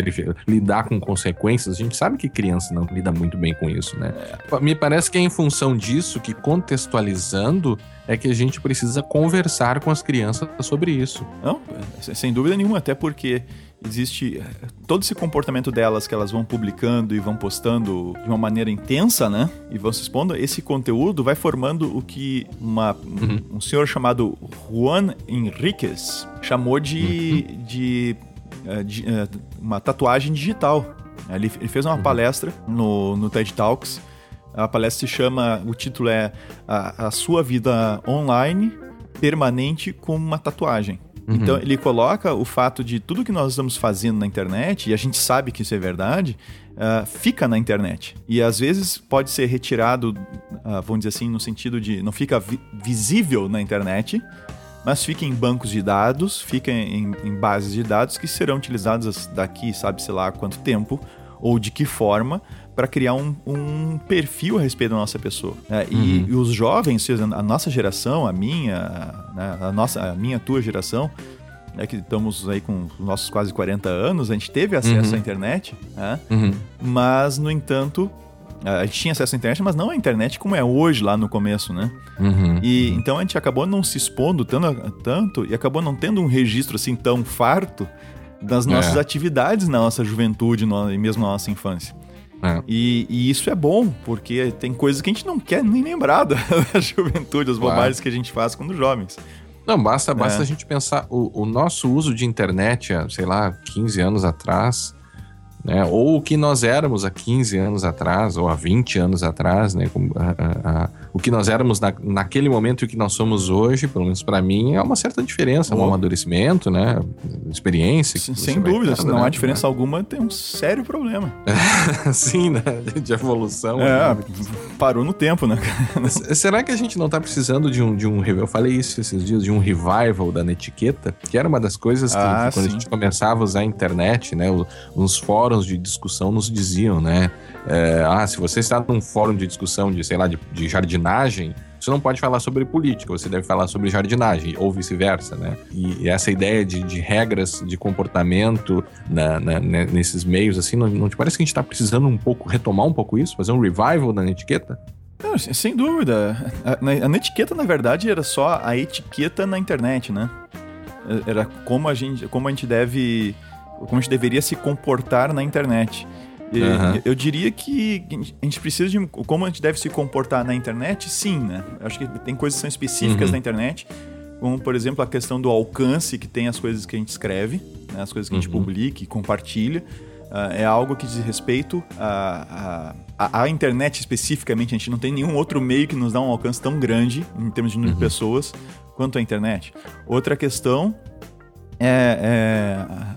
lidar com consequências. A gente sabe que criança não lida muito bem com isso, né? Me parece que é em função disso que, contextualizando, é que a gente precisa conversar com as crianças sobre isso. Não, sem dúvida nenhuma, até porque existe eh, todo esse comportamento delas que elas vão publicando e vão postando de uma maneira intensa, né? E vão se expondo, esse conteúdo vai formando o que uma, uhum. um senhor chamado Juan Henriquez chamou de, uhum. de, uh, de uh, uma tatuagem digital. Ele, ele fez uma uhum. palestra no, no TED Talks a palestra se chama, o título é A, a Sua Vida Online Permanente como uma Tatuagem. Uhum. Então ele coloca o fato de tudo que nós estamos fazendo na internet, e a gente sabe que isso é verdade, uh, fica na internet. E às vezes pode ser retirado, uh, vamos dizer assim, no sentido de não fica vi visível na internet, mas fica em bancos de dados, fica em, em bases de dados que serão utilizadas daqui, sabe, sei lá, quanto tempo ou de que forma para criar um, um, perfil a respeito da nossa pessoa. É, e, uhum. e, os jovens, a nossa geração, a minha, né, a nossa, a minha, a tua geração, é que estamos aí com os nossos quase 40 anos, a gente teve acesso uhum. à internet, né? uhum. mas, no entanto, a gente tinha acesso à internet, mas não a internet como é hoje lá no começo, né? Uhum. E então a gente acabou não se expondo tanto, tanto e acabou não tendo um registro assim tão farto das nossas é. atividades na nossa juventude no, e mesmo na nossa infância. É. E, e, isso é bom, porque tem coisas que a gente não quer nem lembrar da, [laughs] da juventude, as bobagens que a gente faz quando jovens. Não, basta, basta é. a gente pensar o, o, nosso uso de internet, sei lá, 15 anos atrás, né? Ou o que nós éramos há 15 anos atrás, ou há 20 anos atrás, né? A, a, o que nós éramos na, naquele momento e o que nós somos hoje, pelo menos para mim, é uma certa diferença, oh. um amadurecimento, né? Experiência. Sem dúvida, se não né? há diferença alguma, tem um sério problema. [laughs] Sim, né? De evolução. É, né? parou no tempo, né? [laughs] Será que a gente não tá precisando de um, de um. Eu falei isso esses dias, de um revival da netiqueta, que era uma das coisas que, ah, quando a gente começava a usar a internet, né? Uns fóruns fóruns de discussão nos diziam, né? É, ah, se você está num fórum de discussão de, sei lá, de, de, jardinagem, você não pode falar sobre política, você deve falar sobre jardinagem, ou vice-versa, né? E, essa ideia de, de regras de comportamento na, na, né, nesses meios, assim, não, não te parece que a gente está precisando um pouco, retomar um pouco isso, fazer um revival da etiqueta? Não, sem dúvida. A, a, a etiqueta, na verdade, era só a etiqueta na internet, né? Era como a gente, como a gente deve como a gente deveria se comportar na internet. Uhum. Eu diria que a gente precisa de como a gente deve se comportar na internet, sim, né? Eu acho que tem coisas que são específicas uhum. na internet, como por exemplo a questão do alcance que tem as coisas que a gente escreve, né? as coisas que a gente uhum. publica e compartilha. Uh, é algo que diz respeito à internet especificamente. A gente não tem nenhum outro meio que nos dá um alcance tão grande em termos de número de uhum. pessoas quanto a internet. Outra questão é,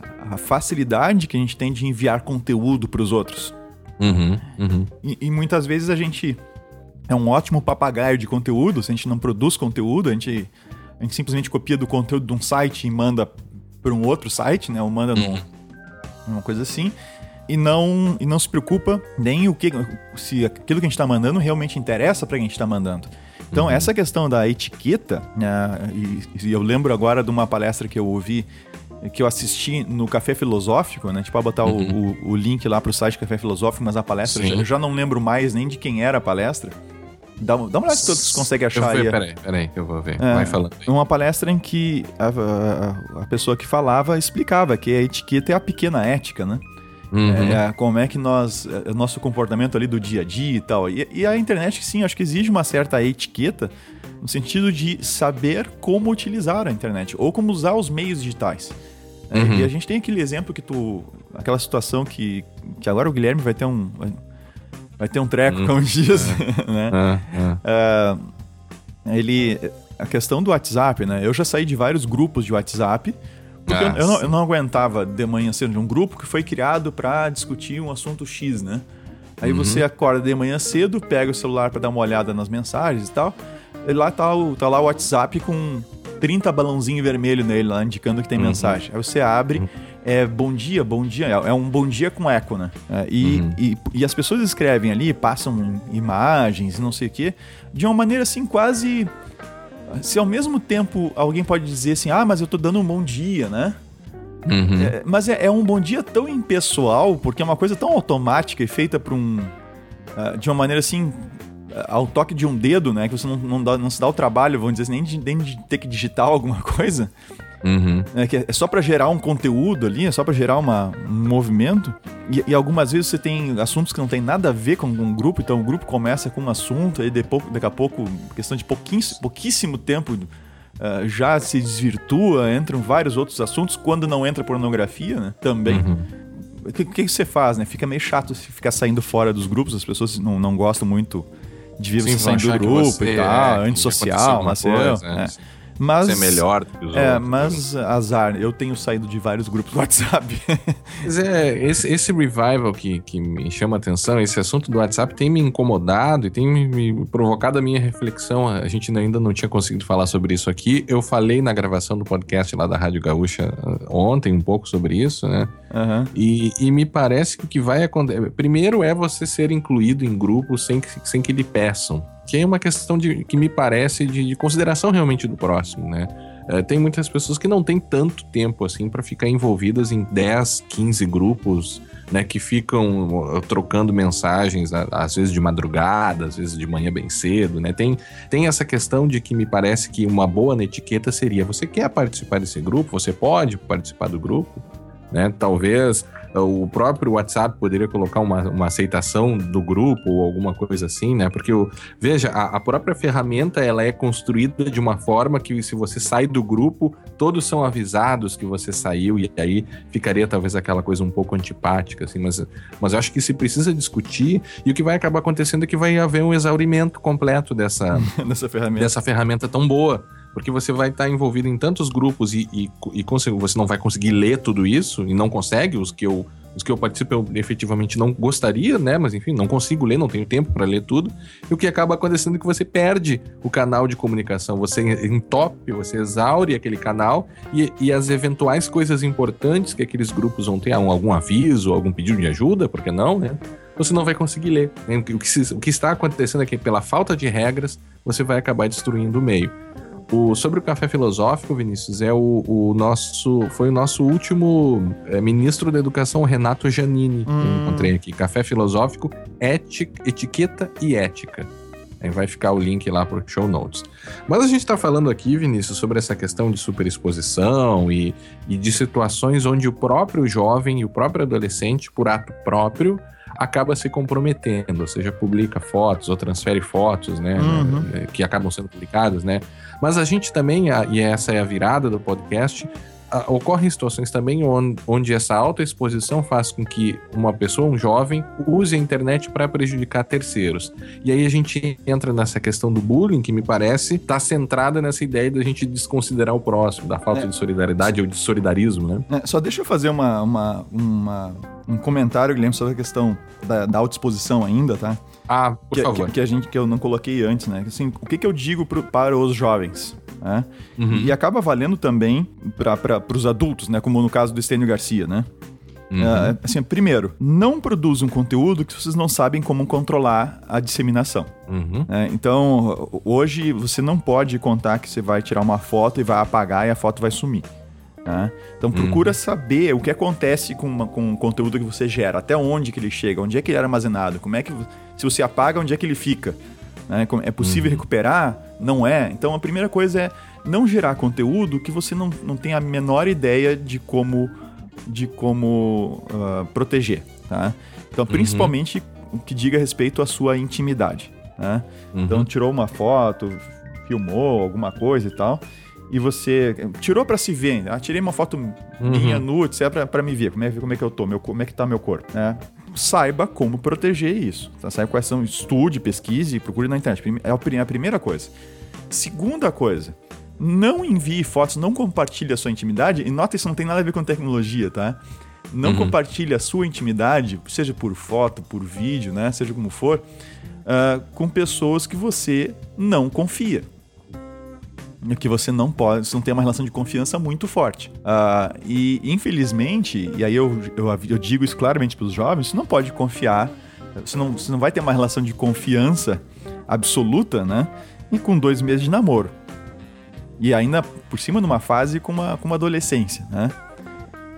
é a facilidade que a gente tem de enviar conteúdo para os outros. Uhum, uhum. E, e, muitas vezes a gente é um ótimo papagaio de conteúdo, se a gente não produz conteúdo, a gente, a gente simplesmente copia do conteúdo de um site e manda para um outro site, né? Ou manda uhum. numa coisa assim. E não, e não se preocupa nem o que se aquilo que a gente está mandando realmente interessa para quem a gente está mandando. Então, uhum. essa questão da etiqueta, uh, e, e, eu lembro agora de uma palestra que eu ouvi que eu assisti no Café Filosófico, né? Tipo, botar uhum. o, o, o, link lá pro site Café Filosófico, mas a palestra, eu já não lembro mais nem de quem era a palestra. Dá, dá uma olhada se todos conseguem achar eu aí. Peraí, peraí, eu vou ver. É, Vai falando. Aí. Uma palestra em que a, a, a, pessoa que falava explicava que a etiqueta é a pequena ética, né? Uhum. É, como é que nós. É, nosso comportamento ali do dia a dia e tal. E, e a internet, sim, acho que exige uma certa etiqueta no sentido de saber como utilizar a internet ou como usar os meios digitais. É, uhum. E a gente tem aquele exemplo que tu. aquela situação que, que agora o Guilherme vai ter um. Vai ter um treco, uhum. como diz. É. [laughs] né? É, é. ele. A questão do WhatsApp, né? Eu já saí de vários grupos de WhatsApp. Porque eu, eu, não, eu, não, aguentava de manhã cedo de um grupo que foi criado para discutir um assunto X, né? Aí uhum. você acorda de manhã cedo, pega o celular para dar uma olhada nas mensagens e tal. Lá tá, o, tá lá o WhatsApp com 30 balãozinho vermelho nele lá, indicando que tem uhum. mensagem. Aí você abre, uhum. é bom dia, bom dia. É, é um bom dia com eco, né? É, e, uhum. e, e, as pessoas escrevem ali, passam imagens, não sei o quê, de uma maneira assim quase. Se ao mesmo tempo alguém pode dizer assim, ah, mas eu tô dando um bom dia, né? Uhum. É, mas é, é, um bom dia tão impessoal, porque é uma coisa tão automática e feita por um. Uh, de uma maneira assim ao toque de um dedo, né? Que você não, não, dá, não se dá o trabalho, vamos dizer assim, nem de, nem de ter que digitar [laughs] alguma coisa. Uhum. É, que é só para gerar um conteúdo ali, é só para gerar uma, um movimento. E, e, algumas vezes você tem assuntos que não tem nada a ver com um grupo, então o grupo começa com um assunto, e depois, daqui a pouco, questão de pouquíssimo, pouquíssimo tempo, uh, já se desvirtua, entram vários outros assuntos, quando não entra pornografia, né? Também. Uhum. O que, que, você faz, né? Fica meio chato se ficar saindo fora dos grupos, as pessoas não, não gostam muito de vir você sair do grupo você, e tal, é, antissocial, nasceu. É. Mas, ser melhor do que os é, outros. mas azar, eu tenho saído de vários grupos do WhatsApp. [laughs] Mas é, esse, esse revival que, que me chama a atenção, esse assunto do WhatsApp tem me incomodado e tem me, me provocado a minha reflexão. A gente ainda não tinha conseguido falar sobre isso aqui. Eu falei na gravação do podcast lá da Rádio Gaúcha uh, ontem um pouco sobre isso, né? Aham. E, e me parece que o que vai acontecer. Primeiro é você ser incluído em grupos sem que, sem que lhe peçam. Que é uma questão de, que me parece de, de consideração realmente do próximo, né? É, tem muitas pessoas que não têm tanto tempo assim para ficar envolvidas em 10, 15 grupos, né? Que ficam trocando mensagens, às vezes de madrugada, às vezes de manhã bem cedo, né? Tem, tem essa questão de que me parece que uma boa etiqueta seria: você quer participar desse grupo? Você pode participar do grupo? né? Talvez o próprio WhatsApp poderia colocar uma, uma aceitação do grupo ou alguma coisa assim, né? Porque, o, veja, a, a própria ferramenta ela é construída de uma forma que se você sai do grupo, todos são avisados que você saiu e aí ficaria talvez aquela coisa um pouco antipática, assim, mas, mas eu acho que se precisa discutir e o que vai acabar acontecendo é que vai haver um exaurimento completo dessa, [laughs] Nessa ferramenta. dessa ferramenta tão boa. Porque você vai estar envolvido em tantos grupos e, e, e você não vai conseguir ler tudo isso, e não consegue, os que eu, os que eu participo eu efetivamente não gostaria, né? Mas enfim, não consigo ler, não tenho tempo para ler tudo. E o que acaba acontecendo é que você perde o canal de comunicação, você entope, você exaure aquele canal e, e as eventuais coisas importantes que aqueles grupos vão ter, um- algum aviso, algum pedido de ajuda, por que não, né? Você não vai conseguir ler. O que, se- o que está acontecendo é que, pela falta de regras, você vai acabar destruindo o meio. O, sobre o café filosófico, Vinícius, é o, o nosso. Foi o nosso último é, ministro da educação, Renato Giannini, que eu Hum. encontrei aqui. Café filosófico, éti- etiqueta e ética. Aí vai ficar o link lá para show notes. Mas a gente está falando aqui, Vinícius, sobre essa questão de superexposição e, e de situações onde o próprio jovem e o próprio adolescente, por ato próprio, acaba se comprometendo, ou seja, publica fotos ou transfere fotos, né, Uhum. né, que acabam sendo publicadas, né. Mas a gente também, e essa é a virada do podcast, ocorrem situações também onde, essa autoexposição faz com que uma pessoa, um jovem, use a internet para prejudicar terceiros. E aí a gente entra nessa questão do bullying, que me parece está centrada nessa ideia da gente desconsiderar o próximo, da falta É. de solidariedade ou de solidarismo, né? É, só deixa eu fazer uma, uma, uma- um comentário, Guilherme, sobre a questão da, da autoexposição ainda, tá? Ah, por que, favor. que, que a gente, que eu não coloquei antes, né? Assim, o que, que eu digo pro- para os jovens? Né? Uhum. E acaba valendo também para os adultos, né? Como no caso do Estênio Garcia, né? Uhum. É, assim, primeiro, não produzam conteúdo que vocês não sabem como controlar a disseminação. Uhum. né? Então, hoje você não pode contar que você vai tirar uma foto e vai apagar e a foto vai sumir. né? Então, procura saber o que acontece com, uma- com o conteúdo que você gera, até onde que ele chega, onde é que ele é armazenado, como é que se você apaga, onde é que ele fica. Né? É possível recuperar? Não é. Então, a primeira coisa é não gerar conteúdo que você não, não tem a menor ideia de como de como ah, proteger, tá? Então, principalmente o que diga respeito à sua intimidade, né? Uhum. Então, tirou uma foto, filmou alguma coisa e tal, e você tirou pra se ver, ah, tirei uma foto minha isso é pra, pra me ver, como é, como é que eu tô, meu, como é que tá meu corpo, né? Saiba como proteger isso, tá? Saiba quais são, estude, pesquise, procure na internet, é a pri- a primeira coisa. Segunda coisa, não envie fotos, não compartilhe a sua intimidade. E nota, isso não tem nada a ver com tecnologia, tá? Não compartilhe a sua intimidade, seja por foto, por vídeo, né? Seja como for, ah, com pessoas que você não confia. Que você não pode, você não tem uma relação de confiança muito forte. Ah, e infelizmente, e aí eu, eu, eu digo isso claramente para os jovens, você não pode confiar, você não, você não vai ter uma relação de confiança absoluta, né? E com dois meses de namoro. E ainda por cima numa fase com uma, com uma adolescência, né?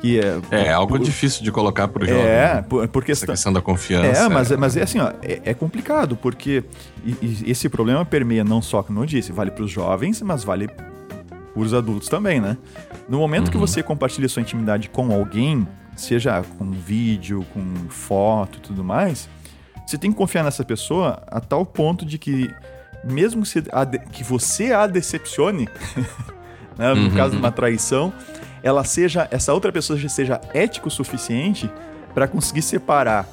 Que é. É algo por- difícil de colocar pro jovem. É, né? por, por Essa questão. questão da confiança. É, mas, é- mas é assim, ó, é, é complicado, porque e- e esse problema permeia não só, como eu disse, vale para os jovens, mas vale para os adultos também, né? No momento que você compartilha sua intimidade com alguém, seja com vídeo, com foto e tudo mais, você tem que confiar nessa pessoa a tal ponto de que, mesmo que você a, decepcione, [laughs] né, no caso de uma traição, ela seja essa outra pessoa já seja ético o suficiente para conseguir separar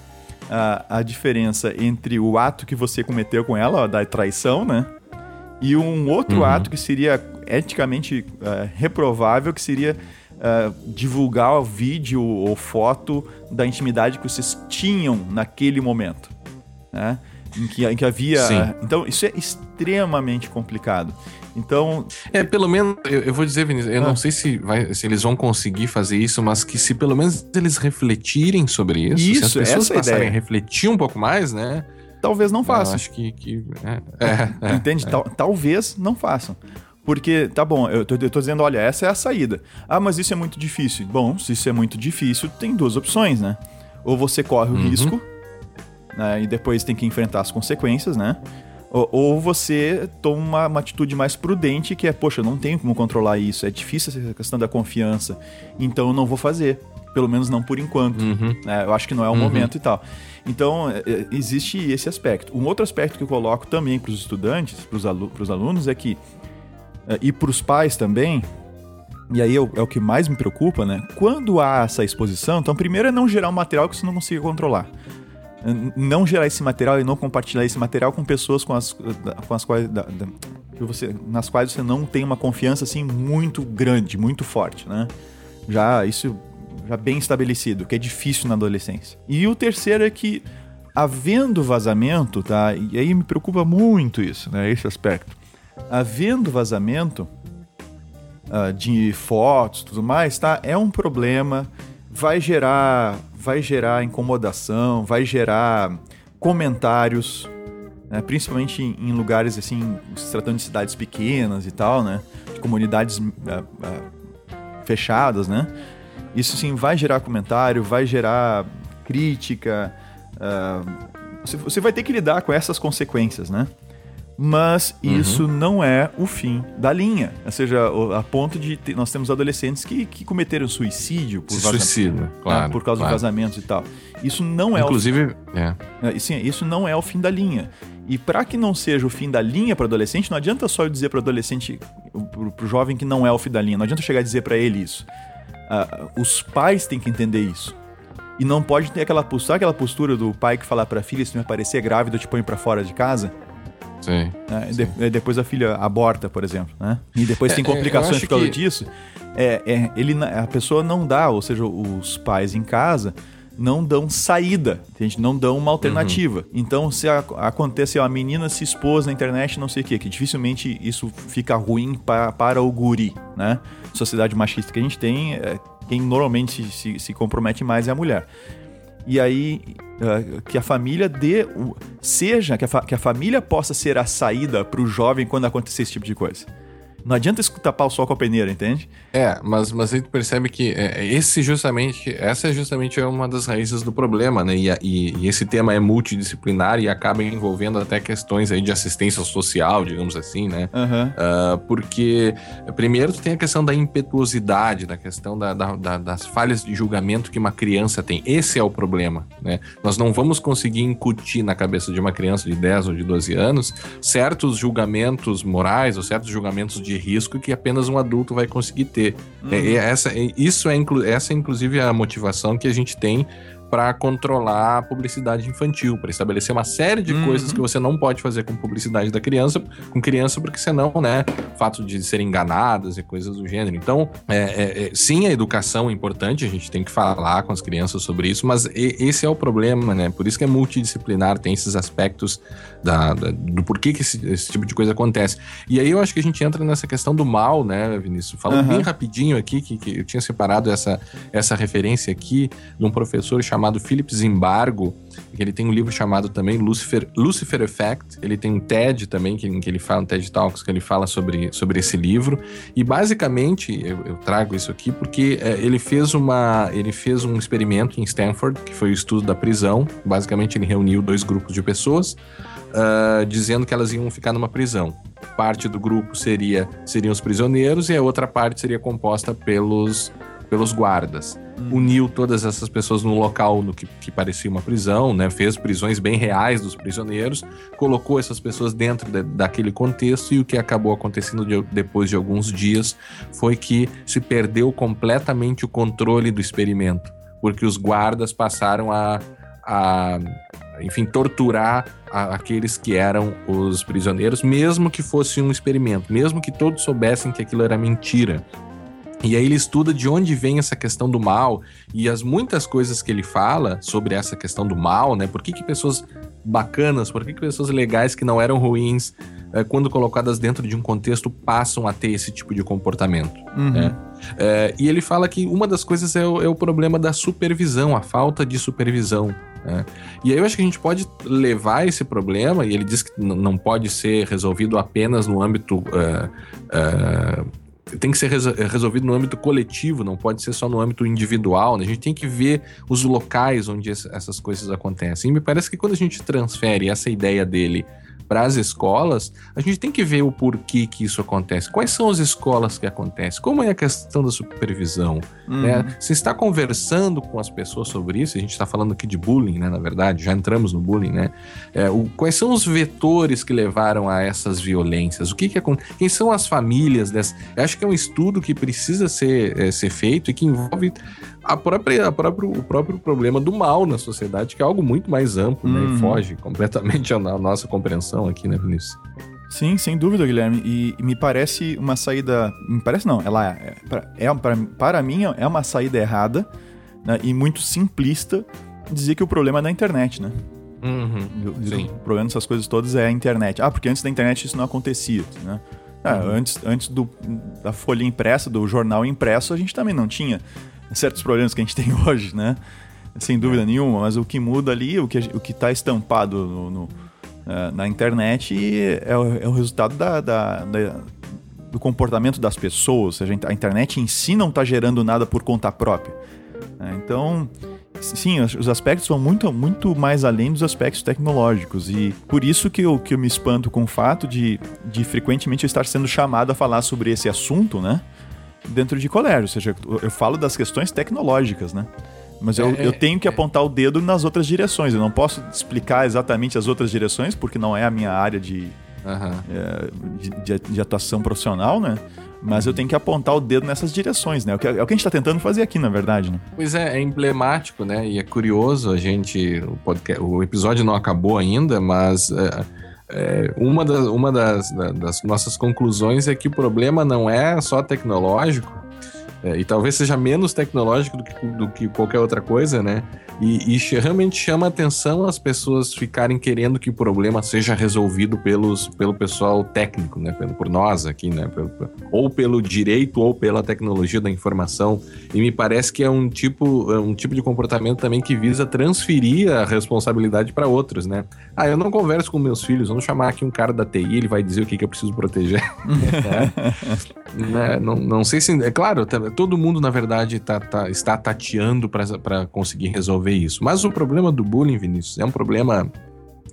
a, a diferença entre o ato que você cometeu com ela, ó, da traição, né? E um outro ato que seria eticamente uh, reprovável, que seria uh, divulgar o vídeo ou foto da intimidade que vocês tinham naquele momento. Né? Em, que, em que havia. Sim. Então, isso é extremamente complicado. Então. É, pelo menos, eu, eu vou dizer, Vinícius, eu ah. não sei se, vai, se eles vão conseguir fazer isso, mas que se pelo menos eles refletirem sobre isso, isso se as pessoas passarem a refletir um pouco mais, né? Talvez não façam. Eu acho que. que é, é, é Entende? É. Tal, talvez não façam. Porque, tá bom, eu tô, eu tô, dizendo, olha, essa é a saída. Ah, mas isso é muito difícil. Bom, se isso é muito difícil, tem duas opções, né? Ou você corre o uhum. risco, né, e depois tem que enfrentar as consequências, né? Ou, você toma uma, uma, atitude mais prudente, que é, poxa, eu não tenho como controlar isso, é difícil essa questão da confiança, então eu não vou fazer. Pelo menos não por enquanto. Uhum. Né? Eu acho que não é o uhum. momento e tal. Então, é, é, existe esse aspecto. Um outro aspecto que eu coloco também para os estudantes, para os alu alunos, é que é, e para os pais também, e aí é o, que mais me preocupa, né? Quando há essa exposição, então primeiro é não gerar um material que você não consiga controlar. Não gerar esse material e não compartilhar esse material com pessoas com as, com as quais. Da, da, você, nas quais você não tem uma confiança assim muito grande, muito forte, né? Já isso já bem estabelecido, que é difícil na adolescência. E o terceiro é que havendo vazamento, tá? E aí me preocupa muito isso, né? Esse aspecto havendo vazamento uh, de fotos tudo mais, tá? É um problema, vai gerar, vai gerar incomodação, vai gerar comentários, né? principalmente em, lugares assim, se tratando de cidades pequenas e tal, né? De comunidades uh, uh, fechadas, né? Isso sim vai gerar comentário, vai gerar crítica. você vai ter que lidar com essas consequências, né? Mas uhum. isso não é o fim da linha. Ou seja, a ponto de ter, nós temos adolescentes que, que cometeram suicídio por, suicídio, né? claro, por causa claro. de vazamentos e tal. Isso não é Inclusive, o é. é. Sim, isso não é o fim da linha. E para que não seja o fim da linha para adolescente, não adianta só eu dizer para adolescente, para o jovem que não é o fim da linha. Não adianta eu chegar a dizer para ele isso. Uh, os pais têm que entender isso. E não pode ter aquela postura, aquela postura do pai que fala para a filha, se me aparecer grávida, eu te ponho para fora de casa. Sim, né? sim. De, depois a filha aborta, por exemplo, né? E depois tem é, é, complicações por causa que... disso. É, é, ele, a pessoa não dá, ou seja, os pais em casa não dão saída, gente não dão uma alternativa. Uhum. Então, se a, acontece, a menina se expôs na internet, não sei o quê, que dificilmente isso fica ruim pra, para o guri, né? Sociedade machista que a gente tem, é, quem normalmente se, se, se compromete mais é a mulher e aí uh, que a família dê seja que a, que a família possa ser a saída para o jovem quando acontecer esse tipo de coisa. Não adianta tapar o sol com a peneira, entende? É, mas, mas a gente percebe que é, é, esse justamente, essa é justamente uma das raízes do problema, né? E, e, e, esse tema é multidisciplinar e acaba envolvendo até questões aí de assistência social, digamos assim, né? Uhum. Uh, porque, primeiro, tu tem a questão da impetuosidade, da questão da, da, da, das falhas de julgamento que uma criança tem. Esse é o problema, né? Nós não vamos conseguir incutir na cabeça de uma criança de 10 ou de 12 anos certos julgamentos morais ou certos julgamentos de risco que apenas um adulto vai conseguir ter. Uhum. É, essa, isso é, essa é inclusive a motivação que a gente tem para controlar a publicidade infantil, para estabelecer uma série de uhum. coisas que você não pode fazer com publicidade da criança, com criança, porque senão, né, fato de serem enganadas e coisas do gênero. Então, é, é, é, sim, a educação é importante, a gente tem que falar com as crianças sobre isso, mas esse é o problema, né? Por isso que é multidisciplinar, tem esses aspectos da, da, do porquê que esse, esse, tipo de coisa acontece. E aí eu acho que a gente entra nessa questão do mal, né, Vinícius? Falando uhum. bem rapidinho aqui, que, que eu tinha separado essa, essa referência aqui de um professor chamado chamado Philip Zimbargo, que ele tem um livro chamado também Lucifer, Lucifer Effect. Ele tem um TED também, que, que ele fala, um TED Talks, que ele fala sobre, sobre esse livro. E basicamente, eu, eu trago isso aqui porque é, ele fez uma. Ele fez um experimento em Stanford, que foi o estudo da prisão. Basicamente, ele reuniu dois grupos de pessoas. Uh, dizendo que elas iam ficar numa prisão. Parte do grupo seria seriam os prisioneiros e a outra parte seria composta pelos pelos guardas. Hum. Uniu todas essas pessoas no local no que, que, parecia uma prisão, né? fez prisões bem reais dos prisioneiros, colocou essas pessoas dentro de, daquele contexto e o que acabou acontecendo de, depois de alguns dias foi que se perdeu completamente o controle do experimento, porque os guardas passaram a, a enfim, torturar a, aqueles que eram os prisioneiros, mesmo que fosse um experimento, mesmo que todos soubessem que aquilo era mentira. E aí ele estuda de onde vem essa questão do mal e as muitas coisas que ele fala sobre essa questão do mal, né? Por que, que pessoas bacanas, por que, que pessoas legais que não eram ruins, é, quando colocadas dentro de um contexto, passam a ter esse tipo de comportamento. Uhum. Né? É, e ele fala que uma das coisas é o, é o, problema da supervisão, a falta de supervisão. Né? E aí eu acho que a gente pode levar esse problema, e ele diz que não pode ser resolvido apenas no âmbito. Uh, uh, tem que ser resolvido no âmbito coletivo, não pode ser só no âmbito individual. Né? A gente tem que ver os locais onde essas coisas acontecem. E me parece que quando a gente transfere essa ideia dele para as escolas, a gente tem que ver o porquê que isso acontece. Quais são as escolas que acontece? Como é a questão da supervisão? Uhum. Né? Se está conversando com as pessoas sobre isso, a gente está falando aqui de bullying, né? Na verdade, já entramos no bullying, né? É, o, quais são os vetores que levaram a essas violências? O que, que Quem são as famílias dessas? Eu acho que é um estudo que precisa ser, é, ser feito e que envolve a própria, a próprio, o próprio problema do mal na sociedade, que é algo muito mais amplo, né? E uhum. foge completamente [laughs] à nossa compreensão aqui, né, Vinícius? Sim, sem dúvida, Guilherme. E, e me parece uma saída. Me parece não, ela é. é pra, para mim, é uma saída errada né, e muito simplista dizer que o problema é na internet, né? Uhum, o problema dessas coisas todas é a internet. Ah, porque antes da internet isso não acontecia, né? Ah, uhum. Antes, antes do, da folha impressa, do jornal impresso, a gente também não tinha certos problemas que a gente tem [laughs] hoje, né? Sem dúvida nenhuma, mas o que muda ali, o que o está estampado no, no, uh, na internet é o, é o resultado da, da, da, do comportamento das pessoas. Ou seja, a internet em si não está gerando nada por conta própria. Né? Então, sim, os aspectos vão muito, muito mais além dos aspectos tecnológicos. E por isso que eu, que eu me espanto com o fato de, de frequentemente eu estar sendo chamado a falar sobre esse assunto, né? Dentro de colégio. Ou seja, eu falo das questões tecnológicas, né? Mas eu, é, eu tenho que é. apontar o dedo nas outras direções. Eu não posso explicar exatamente as outras direções, porque não é a minha área de, uhum. é, de, de, de, atuação profissional, né? Mas eu tenho que apontar o dedo nessas direções, né? É o que, é o que a gente está tentando fazer aqui, na verdade, né? Pois é, é emblemático, né? E é curioso, a gente. O, podcast, o episódio não acabou ainda, mas. É, é, uma, das, uma das, das nossas conclusões é que o problema não é só tecnológico, é, e talvez seja menos tecnológico do que, do que qualquer outra coisa, né? E, e, realmente chama atenção as pessoas ficarem querendo que o problema seja resolvido pelos, pelo pessoal técnico, né? Pelo, por nós aqui, né? Pelo, ou pelo direito ou pela tecnologia da informação. E me parece que é um tipo, é um tipo de comportamento também que visa transferir a responsabilidade para outros, né? Ah, eu não converso com meus filhos, vamos chamar aqui um cara da TI, ele vai dizer o que, que eu preciso proteger. [laughs] é. né? não, não sei se. É claro, todo mundo, na verdade, tá, tá, está tateando para conseguir resolver isso. Mas o problema do bullying, Vinícius, é um problema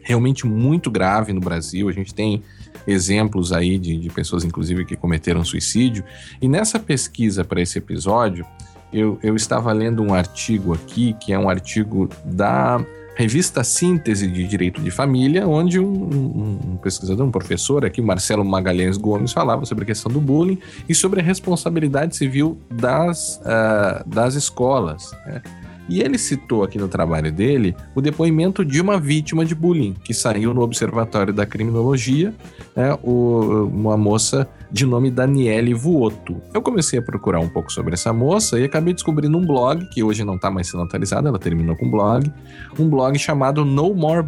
realmente muito grave no Brasil. A gente tem exemplos aí de, de pessoas, inclusive, que cometeram suicídio. E nessa pesquisa para esse episódio, eu, eu estava lendo um artigo aqui, que é um artigo da revista Síntese de Direito de Família, onde um, um, um, pesquisador, um professor aqui, Marcelo Magalhães Gomes, falava sobre a questão do bullying e sobre a responsabilidade civil das, uh, das escolas. Né? E ele citou aqui no trabalho dele o depoimento de uma vítima de bullying, que saiu no Observatório da Criminologia, né, o, uma moça de nome Daniele Vuoto. Eu comecei a procurar um pouco sobre essa moça e acabei descobrindo um blog, que hoje não está mais sendo atualizado, ela terminou com um blog, um blog chamado No More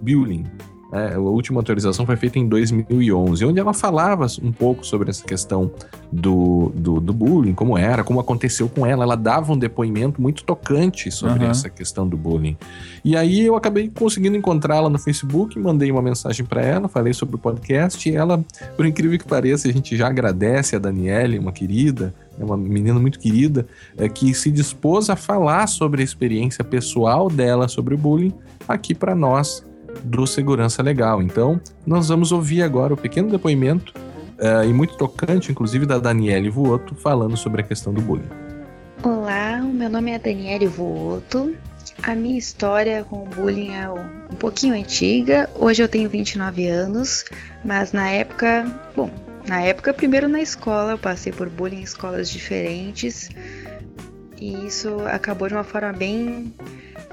Bullying, é, a última atualização foi feita em 2011, onde ela falava um pouco sobre essa questão do, do, do bullying, como era, como aconteceu com ela. Ela dava um depoimento muito tocante sobre uhum. essa questão do bullying. E aí eu acabei conseguindo encontrá-la no Facebook, mandei uma mensagem para ela, falei sobre o podcast e ela, por incrível que pareça, a gente já agradece a Daniele, uma querida, é uma menina muito querida, é, que se dispôs a falar sobre a experiência pessoal dela sobre o bullying aqui para nós do Segurança Legal. Então, nós vamos ouvir agora o pequeno depoimento uh, e muito tocante, inclusive, da Daniele Vuoto, falando sobre a questão do bullying. Olá, meu nome é Daniele Vuoto. A minha história com o bullying é um pouquinho antiga. Hoje eu tenho 29 anos, mas na época, bom, na época, primeiro na escola, eu passei por bullying em escolas diferentes. E isso acabou de uma forma bem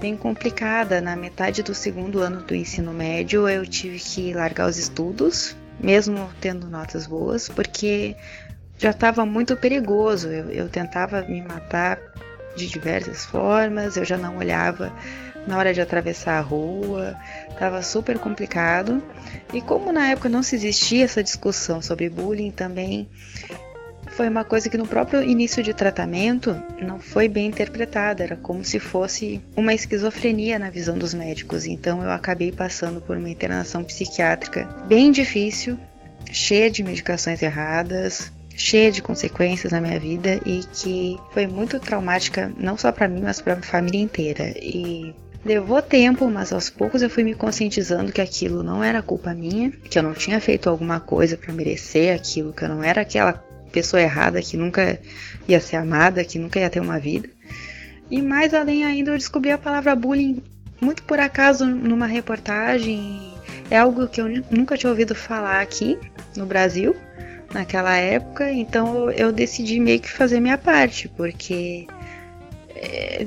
bem complicada. Na metade do segundo ano do ensino médio, eu tive que largar os estudos, mesmo tendo notas boas, porque já estava muito perigoso. Eu, eu tentava me matar de diversas formas, eu já não olhava na hora de atravessar a rua, estava super complicado. E como na época não se existia essa discussão sobre bullying também, foi uma coisa que no próprio início de tratamento não foi bem interpretada, era como se fosse uma esquizofrenia na visão dos médicos. Então eu acabei passando por uma internação psiquiátrica bem difícil, cheia de medicações erradas, cheia de consequências na minha vida e que foi muito traumática não só para mim, mas para a família inteira. E Levou tempo, mas aos poucos eu fui me conscientizando que aquilo não era culpa minha, que eu não tinha feito alguma coisa para merecer aquilo, que eu não era aquela pessoa errada que nunca ia ser amada, que nunca ia ter uma vida. E mais além ainda, eu descobri a palavra bullying muito por acaso numa reportagem. É algo que eu nunca tinha ouvido falar aqui no Brasil naquela época, então eu decidi meio que fazer minha parte, porque é,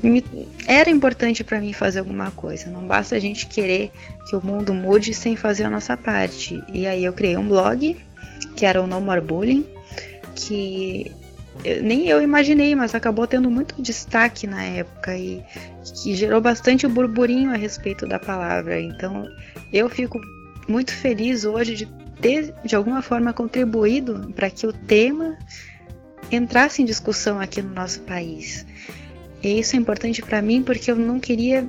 era importante para mim fazer alguma coisa. Não basta a gente querer que o mundo mude sem fazer a nossa parte. E aí eu criei um blog que era o No More Bullying, que nem eu imaginei, mas acabou tendo muito destaque na época e que gerou bastante burburinho a respeito da palavra. Então eu fico muito feliz hoje de ter de alguma forma contribuído para que o tema entrasse em discussão aqui no nosso país. E isso é importante para mim porque eu não queria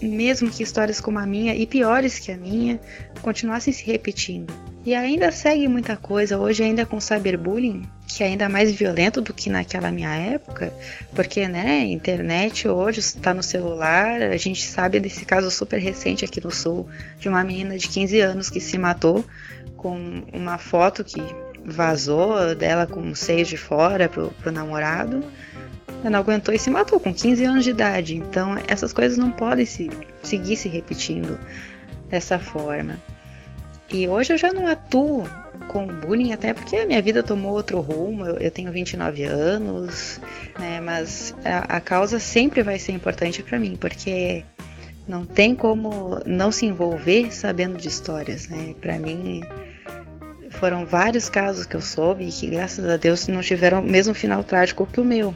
mesmo que histórias como a minha e piores que a minha continuassem se repetindo. E ainda segue muita coisa hoje ainda com cyberbullying, que é ainda mais violento do que naquela minha época, porque né, internet hoje está no celular, a gente sabe desse caso super recente aqui no sul de uma menina de 15 anos que se matou com uma foto que vazou dela com o seio de fora pro, pro namorado. Ela não aguentou e se matou com 15 anos de idade. Então essas coisas não podem se, seguir se repetindo dessa forma. E hoje eu já não atuo com bullying, até porque a minha vida tomou outro rumo. Eu, eu tenho 29 anos, né? Mas a, a causa sempre vai ser importante para mim, porque não tem como não se envolver sabendo de histórias, né? Para mim foram vários casos que eu soube que graças a Deus não tiveram o mesmo final trágico que o meu.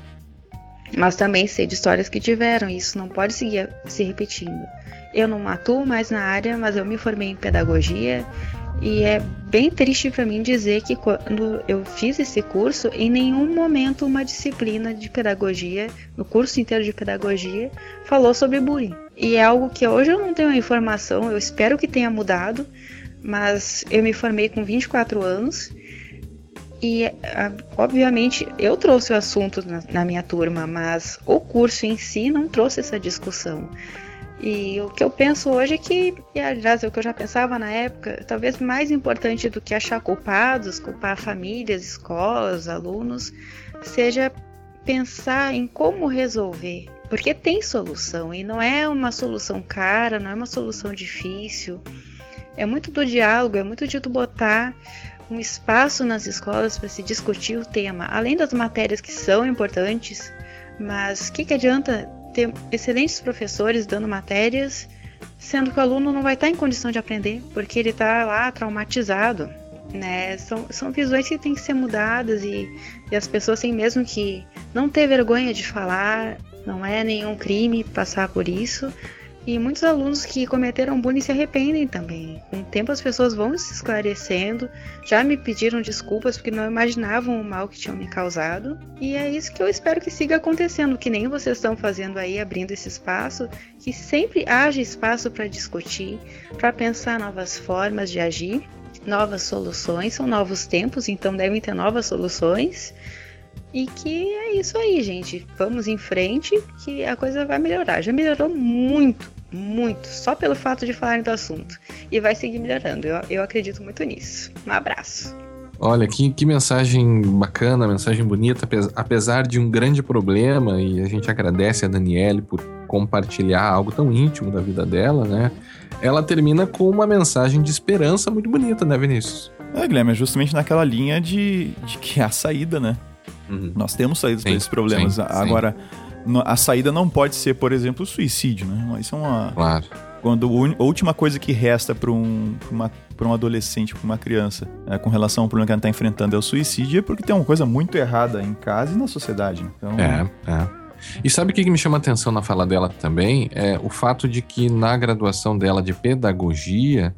Mas também sei de histórias que tiveram, e isso não pode seguir se repetindo. Eu não atuo mais na área, mas eu me formei em pedagogia e é bem triste para mim dizer que quando eu fiz esse curso, em nenhum momento uma disciplina de pedagogia, no curso inteiro de pedagogia, falou sobre bullying. E é algo que hoje eu não tenho informação, eu espero que tenha mudado, mas eu me formei com 24 anos e, obviamente, eu trouxe o assunto na, na, minha turma, mas o curso em si não trouxe essa discussão. E o que eu penso hoje é que, e aliás, é o que eu já pensava na época, talvez mais importante do que achar culpados, culpar famílias, escolas, alunos, seja pensar em como resolver. Porque tem solução e não é uma solução cara, não é uma solução difícil. É muito do diálogo, é muito de tu botar um espaço nas escolas para se discutir o tema, além das matérias que são importantes, mas o que, que adianta ter excelentes professores dando matérias, sendo que o aluno não vai estar em condição de aprender, porque ele está lá traumatizado. Né? São, são visões que têm que ser mudadas e, e as pessoas têm mesmo que não ter vergonha de falar, não é nenhum crime passar por isso, e muitos alunos que cometeram bullying se arrependem também. Com o tempo as pessoas vão se esclarecendo, já me pediram desculpas porque não imaginavam o mal que tinham me causado. E é isso que eu espero que siga acontecendo, que nem vocês estão fazendo aí, abrindo esse espaço, que sempre haja espaço para discutir, para pensar novas formas de agir, novas soluções, são novos tempos, então devem ter novas soluções. E que é isso aí, gente. Vamos em frente que a coisa vai melhorar. Já melhorou muito, muito, só pelo fato de falarem do assunto. E vai seguir melhorando. Eu, eu acredito muito nisso. Um abraço. Olha, que, que mensagem bacana, mensagem bonita, apesar de um grande problema, e a gente agradece a Daniele por compartilhar algo tão íntimo da vida dela, né? Ela termina com uma mensagem de esperança muito bonita, né, Vinícius? É, Guilherme, é justamente naquela linha de, de que é a saída, né? Uhum. Nós temos saídas para esses problemas. Sim, Agora, a saída não pode ser, por exemplo, o suicídio, né? Isso é uma. Claro. Quando a última coisa que resta para um, uma, um adolescente, para uma criança, é, com relação ao problema que ela está enfrentando é o suicídio, é porque tem uma coisa muito errada em casa e na sociedade. Né? Então, é, é. E sabe o que me chama atenção na fala dela também? É o fato de que na graduação dela de pedagogia,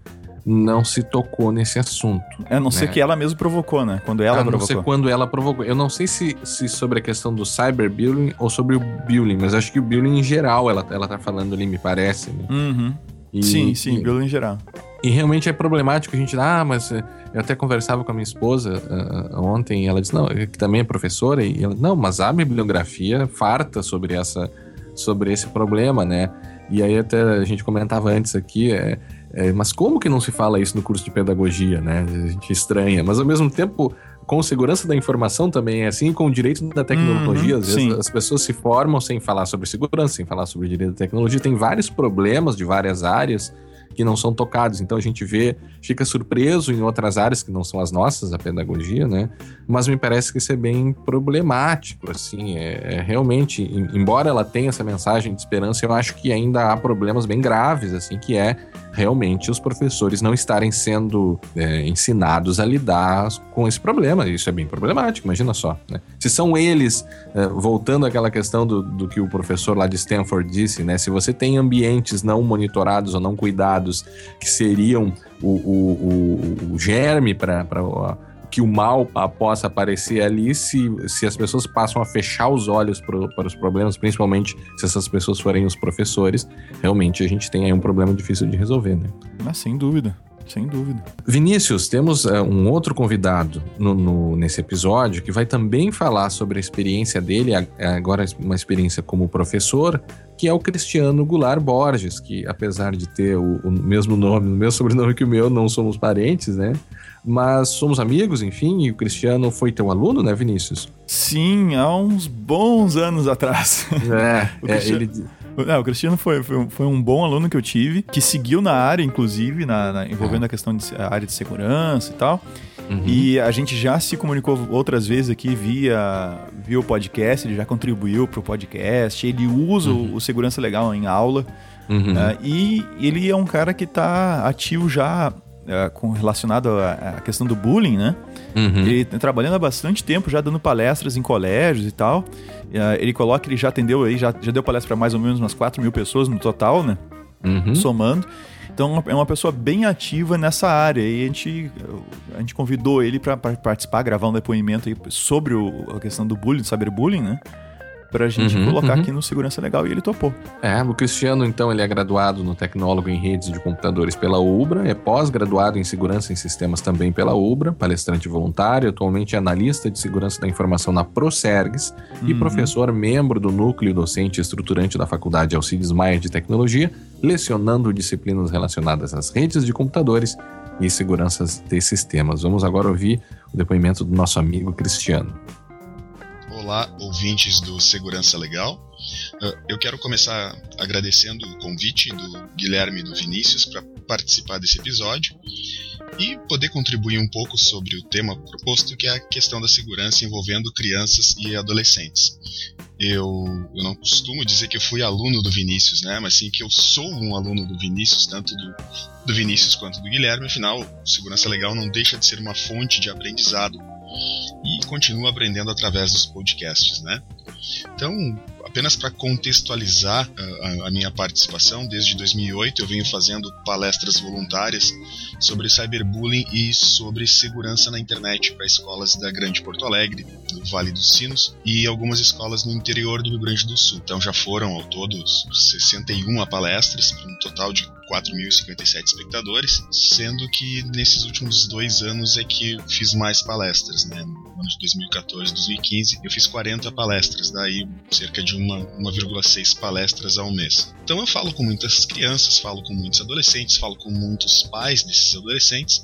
não se tocou nesse assunto. É, a não né? ser que ela mesma provocou, né? Quando ela a provocou. não ser quando ela provocou. Eu não sei se, se sobre a questão do cyberbullying ou sobre o bullying, mas acho que o bullying em geral ela, ela tá falando ali, me parece. Né? Uhum. E, sim, sim, e, bullying em geral. E realmente é problemático a gente, ah, mas eu até conversava com a minha esposa uh, ontem e ela disse, não, que também é professora, e ela, não, mas há bibliografia farta sobre essa sobre esse problema, né? E aí até a gente comentava antes aqui, é, é, mas como que não se fala isso no curso de pedagogia, né? A gente estranha. Mas ao mesmo tempo, com segurança da informação também é assim, com o direito da tecnologia. Uhum, às vezes sim. as pessoas se formam sem falar sobre segurança, sem falar sobre direito da tecnologia. Tem vários problemas de várias áreas que não são tocados. Então a gente vê, fica surpreso em outras áreas que não são as nossas, a pedagogia, né? Mas me parece que isso é bem problemático, assim, é, é realmente, embora ela tenha essa mensagem de esperança, eu acho que ainda há problemas bem graves, assim, que é realmente os professores não estarem sendo é, ensinados a lidar com esse problema. Isso é bem problemático, imagina só. Né? Se são eles, é, voltando àquela questão do, do que o professor lá de Stanford disse, né? Se você tem ambientes não monitorados ou não cuidados que seriam o, o, o, o germe para que o mal possa aparecer ali se, se as pessoas passam a fechar os olhos pro, para os problemas, principalmente se essas pessoas forem os professores, realmente a gente tem aí um problema difícil de resolver, né? Mas sem dúvida. Sem dúvida. Vinícius, temos uh, um outro convidado no, no, nesse episódio que vai também falar sobre a experiência dele, agora uma experiência como professor, que é o Cristiano Goulart Borges, que apesar de ter o, o mesmo nome, o mesmo sobrenome que o meu, não somos parentes, né? Mas somos amigos, enfim, e o Cristiano foi teu aluno, né, Vinícius? Sim, há uns bons anos atrás. É, [laughs] o Cristiano... é ele... Não, o Cristiano foi, foi, foi, um bom aluno que eu tive, que seguiu na área, inclusive, na, na envolvendo é. a questão de a área de segurança e tal. Uhum. E a gente já se comunicou outras vezes aqui via, via o podcast, ele já contribuiu para o podcast, ele usa uhum. o, Segurança Legal em aula. Uhum. Uh, e ele é um cara que está ativo já uh, com, relacionado à, questão do bullying, né? Uhum. Ele tá trabalhando há bastante tempo, já dando palestras em colégios e tal. Uh, ele coloca que ele já atendeu aí, já, já deu palestra para mais ou menos umas 4 mil pessoas no total, né? Uhum. Somando. Então é uma pessoa bem ativa nessa área e a gente, a gente convidou ele para participar, gravar um depoimento sobre o, a questão do bullying, do cyberbullying, né? Pra gente uhum, colocar uhum. aqui no Segurança Legal e ele topou. É, o Cristiano, então, ele é graduado no Tecnólogo em Redes de Computadores pela UBRA, é pós-graduado em Segurança em Sistemas também pela UBRA, palestrante voluntário, atualmente é analista de Segurança da Informação na Prosergs uhum. e professor membro do Núcleo Docente Estruturante da Faculdade Alcides Maia de Tecnologia, lecionando disciplinas relacionadas às redes de computadores e seguranças de sistemas. Vamos agora ouvir o depoimento do nosso amigo Cristiano. Olá, ouvintes do Segurança Legal. Uh, eu quero começar agradecendo o convite do Guilherme e do Vinícius para participar desse episódio e poder contribuir um pouco sobre o tema proposto, que é a questão da segurança envolvendo crianças e adolescentes. Eu, eu não costumo dizer que eu fui aluno do Vinícius, né? Mas sim que eu sou um aluno do Vinícius, tanto do, do Vinícius quanto do Guilherme. Afinal, segurança legal não deixa de ser uma fonte de aprendizado e continuo aprendendo através dos podcasts, né? Então, apenas para contextualizar a, a, minha participação, desde 2008 eu venho fazendo palestras voluntárias sobre cyberbullying e sobre segurança na internet para escolas da Grande Porto Alegre, do Vale dos Sinos e algumas escolas no interior do Rio Grande do Sul. Então já foram ao todo 61 palestras, um total de 4.057 espectadores, sendo que nesses últimos dois anos é que fiz mais palestras, né? No ano de 2014, 2015, eu fiz 40 palestras, daí cerca de 1,6 palestras ao mês. Então eu falo com muitas crianças, falo com muitos adolescentes, falo com muitos pais desses adolescentes,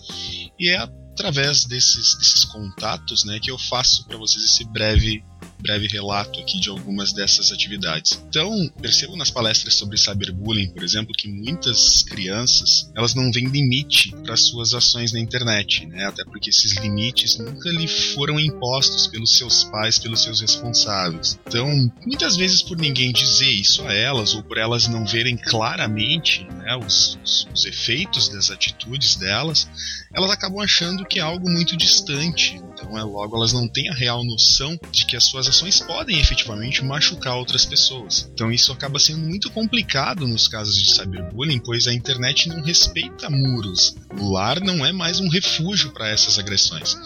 e é através desses, desses contatos né, que eu faço para vocês esse breve breve relato aqui de algumas dessas atividades. Então, percebo nas palestras sobre cyberbullying, por exemplo, que muitas crianças elas não veem limite para suas ações na internet, né? Até porque esses limites nunca lhe foram impostos pelos seus pais, pelos seus responsáveis. Então, muitas vezes por ninguém dizer isso a elas ou por elas não verem claramente né, os, os, os efeitos das atitudes delas, elas acabam achando que é algo muito distante. Então, é logo elas não têm a real noção de que as suas podem efetivamente machucar outras pessoas. Então, isso acaba sendo muito complicado nos casos de cyberbullying, pois a internet não respeita muros. O lar não é mais um refúgio para essas agressões.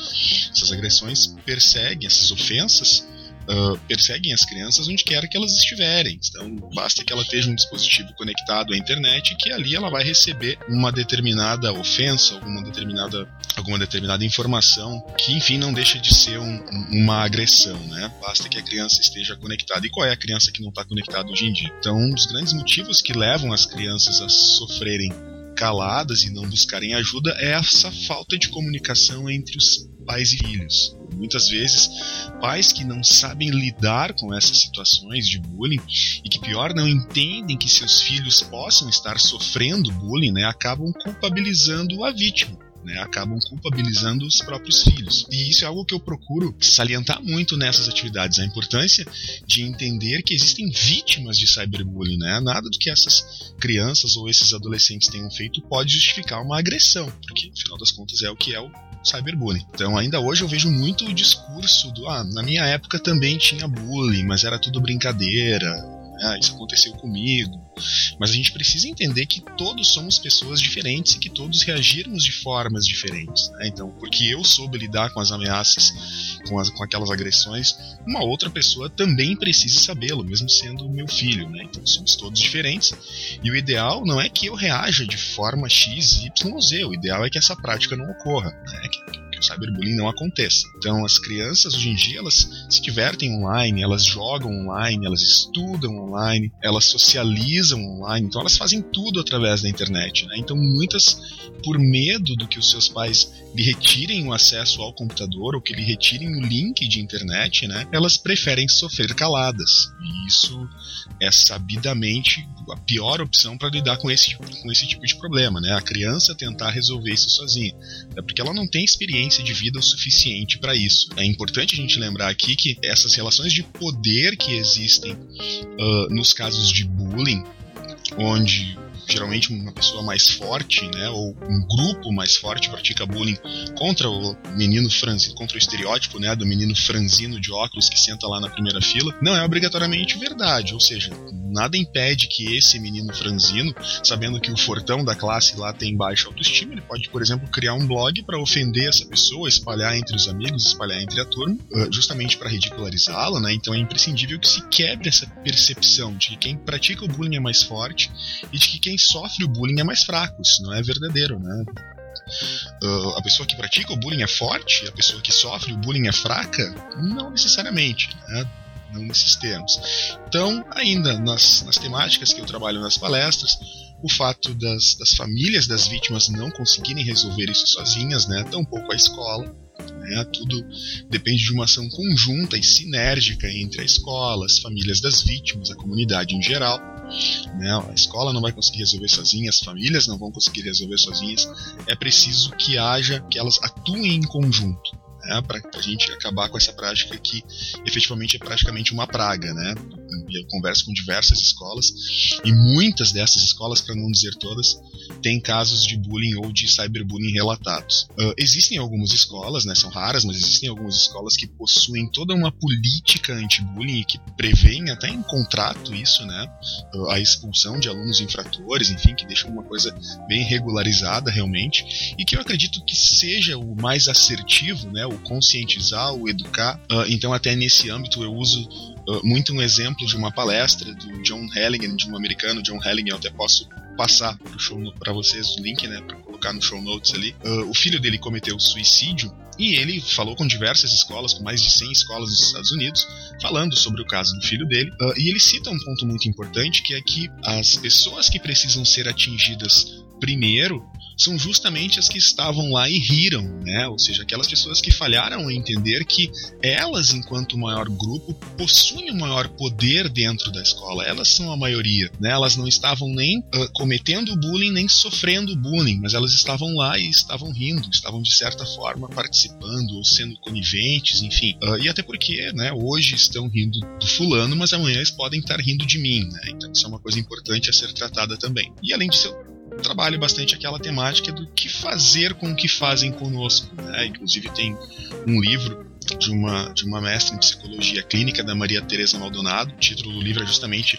Essas agressões perseguem, essas ofensas uh, perseguem as crianças onde quer que elas estiverem. Então, basta que ela esteja um dispositivo conectado à internet que ali ela vai receber uma determinada ofensa, alguma determinada, alguma determinada informação que, enfim, não deixa de ser um, uma agressão, né? Basta que a criança esteja conectada. E qual é a criança que não está conectada hoje em dia? Então, um dos grandes motivos que levam as crianças a sofrerem caladas e não buscarem ajuda é essa falta de comunicação entre os pais e filhos. Muitas vezes, pais que não sabem lidar com essas situações de bullying e que, pior, não entendem que seus filhos possam estar sofrendo bullying, né, acabam culpabilizando a vítima. Né, acabam culpabilizando os próprios filhos. E isso é algo que eu procuro salientar muito nessas atividades, a importância de entender que existem vítimas de cyberbullying. Né? Nada do que essas crianças ou esses adolescentes tenham feito pode justificar uma agressão, porque, afinal das contas, é o que é o cyberbullying. Então, ainda hoje eu vejo muito o discurso do ah, na minha época também tinha bullying, mas era tudo brincadeira. Ah, isso aconteceu comigo. Mas a gente precisa entender que todos somos pessoas diferentes e que todos reagirmos de formas diferentes. Né? Então, porque eu soube lidar com as ameaças, com, as, com aquelas agressões, uma outra pessoa também precisa sabê-lo, mesmo sendo meu filho. Né? Então, somos todos diferentes. E o ideal não é que eu reaja de forma X, Y ou Z. O ideal é que essa prática não ocorra. Né? Que, que o cyberbullying não aconteça. Então, as crianças hoje em dia elas se divertem online, elas jogam online, elas estudam online, elas socializam online, então elas fazem tudo através da internet. Né? Então, muitas, por medo do que os seus pais lhe retirem o acesso ao computador ou que lhe retirem o link de internet, né, elas preferem sofrer caladas. E isso é sabidamente a pior opção para lidar com esse, com esse tipo de problema, né? A criança tentar resolver isso sozinha. É porque ela não tem experiência de vida o suficiente para isso. É importante a gente lembrar aqui que essas relações de poder que existem uh, nos casos de bullying, onde geralmente uma pessoa mais forte, né, ou um grupo mais forte pratica bullying contra o menino franzino, contra o estereótipo, né, do menino franzino de óculos que senta lá na primeira fila, não é obrigatoriamente verdade, ou seja, nada impede que esse menino franzino, sabendo que o fortão da classe lá tem baixa autoestima, ele pode, por exemplo, criar um blog para ofender essa pessoa, espalhar entre os amigos, espalhar entre a turma, ah, justamente para ridicularizá-la, né? Então é imprescindível que se quebre essa percepção de que quem pratica o bullying é mais forte e de que quem sofre o bullying é mais fraco. Isso não é verdadeiro, né? Uh, a pessoa que pratica o bullying é forte, a pessoa que sofre o bullying é fraca? Não necessariamente, né? não nesses termos. Então, ainda nas, nas temáticas que eu trabalho nas palestras, o fato das, das famílias das vítimas não conseguirem resolver isso sozinhas, né? tampouco a escola, né? Tudo depende de uma ação conjunta e sinérgica entre a escola, as famílias das vítimas, a comunidade em geral. Né? A escola não vai conseguir resolver sozinha, as famílias não vão conseguir resolver sozinhas. É preciso que haja, que elas atuem em conjunto. Né, para a gente acabar com essa prática que efetivamente é praticamente uma praga. Né? Eu converso com diversas escolas e muitas dessas escolas, para não dizer todas, têm casos de bullying ou de cyberbullying relatados. Uh, existem algumas escolas, né, são raras, mas existem algumas escolas que possuem toda uma política anti-bullying e que prevêem até em contrato isso, né, a expulsão de alunos infratores, enfim, que deixam uma coisa bem regularizada realmente, e que eu acredito que seja o mais assertivo, né, o conscientizar, o educar. Uh, então, até nesse âmbito, eu uso muito um exemplo de uma palestra do John Halligan, de um americano, John Halligan, eu até posso passar para vocês o link, né, para colocar no show notes ali. Uh, o filho dele cometeu suicídio e ele falou com diversas escolas, com mais de 100 escolas nos Estados Unidos, falando sobre o caso do filho dele. Uh, e ele cita um ponto muito importante que é que as pessoas que precisam ser atingidas primeiro são justamente as que estavam lá e riram, né? Ou seja, aquelas pessoas que falharam em entender que elas, enquanto maior grupo, possuem um maior poder dentro da escola. Elas são a maioria, né? Elas não estavam nem uh, cometendo bullying nem sofrendo bullying, mas elas estavam lá e estavam rindo, estavam de certa forma participando ou sendo coniventes, enfim. Uh, e até porque, né? Hoje estão rindo do fulano, mas amanhã eles podem estar rindo de mim, né? Então isso é uma coisa importante a ser tratada também. E além disso, eu trabalho bastante aquela temática do que fazer com o que fazem conosco, né? Inclusive tem um livro de uma, de uma mestre em psicologia clínica da Maria Teresa Maldonado. O título do livro é justamente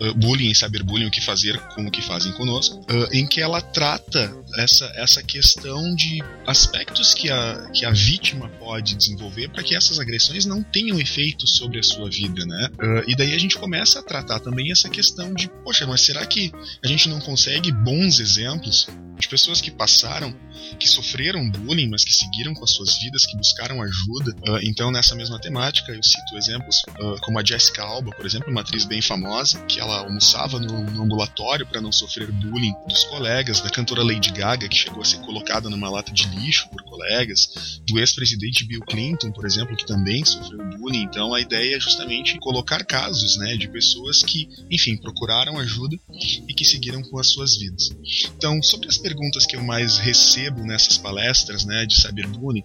uh, Bullying e Cyberbullying, o que fazer com o que fazem conosco, uh, em que ela trata essa, essa questão de aspectos que a, que a vítima pode desenvolver para que essas agressões não tenham efeito sobre a sua vida, né? Uh, e daí a gente começa a tratar também essa questão de, poxa, mas será que a gente não consegue bons exemplos de pessoas que passaram, que sofreram bullying, mas que seguiram com as suas vidas, que buscaram ajuda. Uh, então, nessa mesma temática, eu cito exemplos uh, como a Jessica Alba, por exemplo, uma atriz bem famosa, que ela almoçava no, no ambulatório para não sofrer bullying dos colegas, da cantora Lady Gaga, que chegou a ser colocada numa lata de lixo por colegas, do ex-presidente Bill Clinton, por exemplo, que também sofreu bullying. Então, a ideia é justamente colocar casos né, de pessoas que, enfim, procuraram ajuda e que seguiram com as suas vidas. Então, sobre as perguntas que eu mais recebo nessas palestras né, de cyberbullying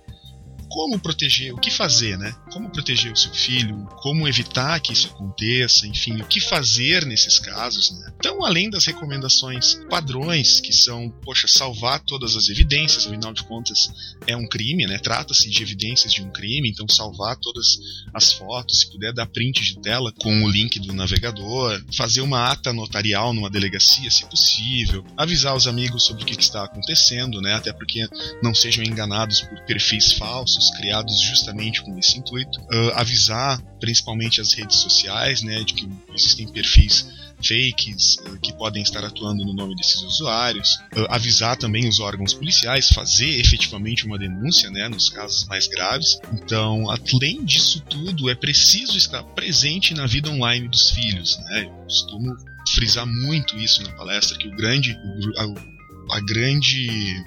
como proteger, o que fazer, né? Como proteger o seu filho, como evitar que isso aconteça, enfim, o que fazer nesses casos, né? Então, além das recomendações padrões, que são, poxa, salvar todas as evidências, afinal de contas é um crime, né? Trata-se de evidências de um crime, então salvar todas as fotos, se puder dar print de tela com o link do navegador, fazer uma ata notarial numa delegacia, se possível, avisar os amigos sobre o que está acontecendo, né? Até porque não sejam enganados por perfis falsos criados justamente com esse intuito, uh, avisar principalmente as redes sociais, né, de que existem perfis fakes uh, que podem estar atuando no nome desses usuários, uh, avisar também os órgãos policiais, fazer efetivamente uma denúncia, né, nos casos mais graves. Então, além disso tudo, é preciso estar presente na vida online dos filhos, né? Eu costumo frisar muito isso na palestra que o grande o, a grande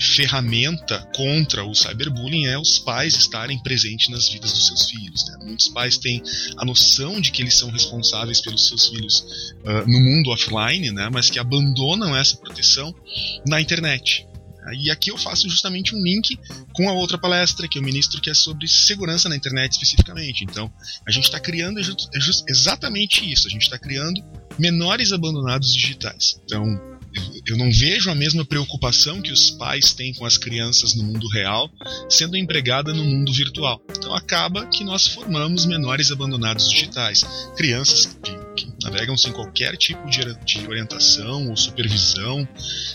ferramenta contra o cyberbullying é os pais estarem presentes nas vidas dos seus filhos. Né? Muitos pais têm a noção de que eles são responsáveis pelos seus filhos uh, no mundo offline, né? mas que abandonam essa proteção na internet. E aqui eu faço justamente um link com a outra palestra que eu ministro, que é sobre segurança na internet especificamente. Então, a gente está criando exatamente isso. A gente está criando menores abandonados digitais. Então, eu não vejo a mesma preocupação que os pais têm com as crianças no mundo real sendo empregada no mundo virtual. Então acaba que nós formamos menores abandonados digitais, crianças que que navegam sem qualquer tipo de, de orientação ou supervisão,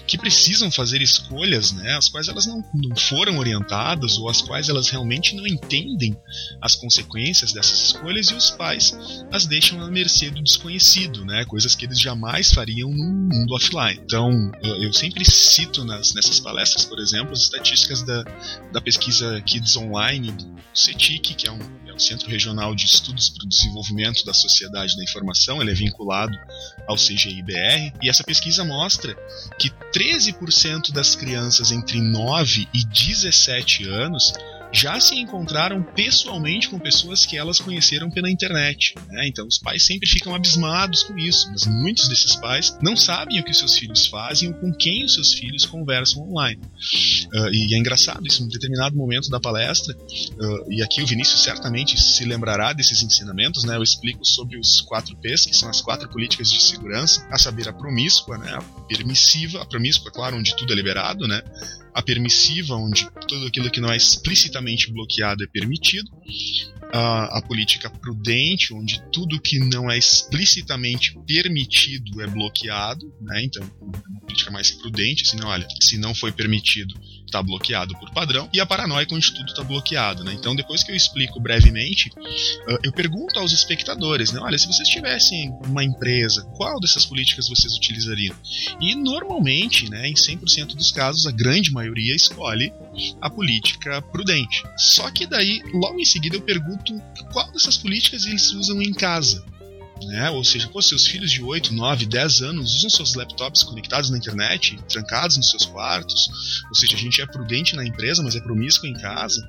que precisam fazer escolhas, né, as quais elas não, não foram orientadas ou as quais elas realmente não entendem as consequências dessas escolhas e os pais as deixam à mercê do desconhecido, né, coisas que eles jamais fariam no mundo offline. Então, eu, eu sempre cito nas, nessas palestras, por exemplo, as estatísticas da, da pesquisa Kids Online do CETIC, que é um, é um Centro Regional de Estudos para o Desenvolvimento da Sociedade da Informação ele é vinculado ao CGIBR, e essa pesquisa mostra que 13% das crianças entre 9 e 17 anos já se encontraram pessoalmente com pessoas que elas conheceram pela internet. Né? Então os pais sempre ficam abismados com isso, mas muitos desses pais não sabem o que seus filhos fazem ou com quem os seus filhos conversam online. Uh, e é engraçado isso, em um determinado momento da palestra, uh, e aqui o Vinícius certamente se lembrará desses ensinamentos, né? eu explico sobre os quatro P's, que são as quatro políticas de segurança, a saber, a promíscua, né? a permissiva, a promíscua, claro, onde tudo é liberado, né? A permissiva, onde tudo aquilo que não é explicitamente bloqueado é permitido, a, a, política prudente, onde tudo que não é explicitamente permitido é bloqueado, né? Então, uma política mais prudente, assim, não, olha, se não foi permitido, está bloqueado por padrão, e a paranoica onde tudo está bloqueado, né? Então, depois que eu explico brevemente, uh, eu pergunto aos espectadores, né? Olha, se vocês tivessem uma empresa, qual dessas políticas vocês utilizariam? E normalmente, né, em 100% dos casos, a grande maioria escolhe a política prudente. Só que daí, logo em seguida, eu pergunto qual dessas políticas eles usam em casa. Né? Ou seja, pô, seus filhos de 8, 9, 10 anos usam seus laptops conectados na internet, trancados nos seus quartos. Ou seja, a gente é prudente na empresa, mas é promíscuo em casa.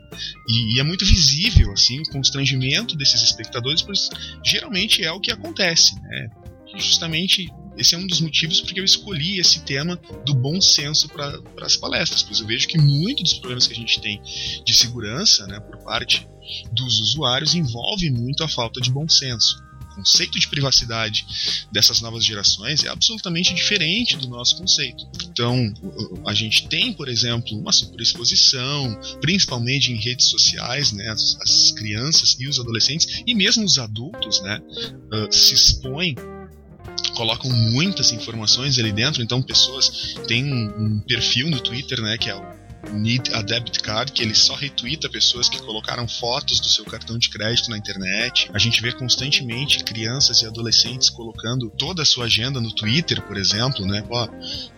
E, e é muito visível, assim, o constrangimento desses espectadores, pois geralmente é o que acontece, né? Justamente esse é um dos motivos porque eu escolhi esse tema do bom senso para as palestras, pois eu vejo que muitos dos problemas que a gente tem de segurança, né, por parte dos usuários, envolve muito a falta de bom senso. Conceito de privacidade dessas novas gerações é absolutamente diferente do nosso conceito. Então, a gente tem, por exemplo, uma superexposição, principalmente em redes sociais, né, as, as crianças e os adolescentes e mesmo os adultos, né, uh, se expõem colocam muitas informações ali dentro, então pessoas têm um, um perfil no Twitter, né, que é o Need a Debit Card, que ele só retweeta pessoas que colocaram fotos do seu cartão de crédito na internet. A gente vê constantemente crianças e adolescentes colocando toda a sua agenda no Twitter, por exemplo, né? Ó,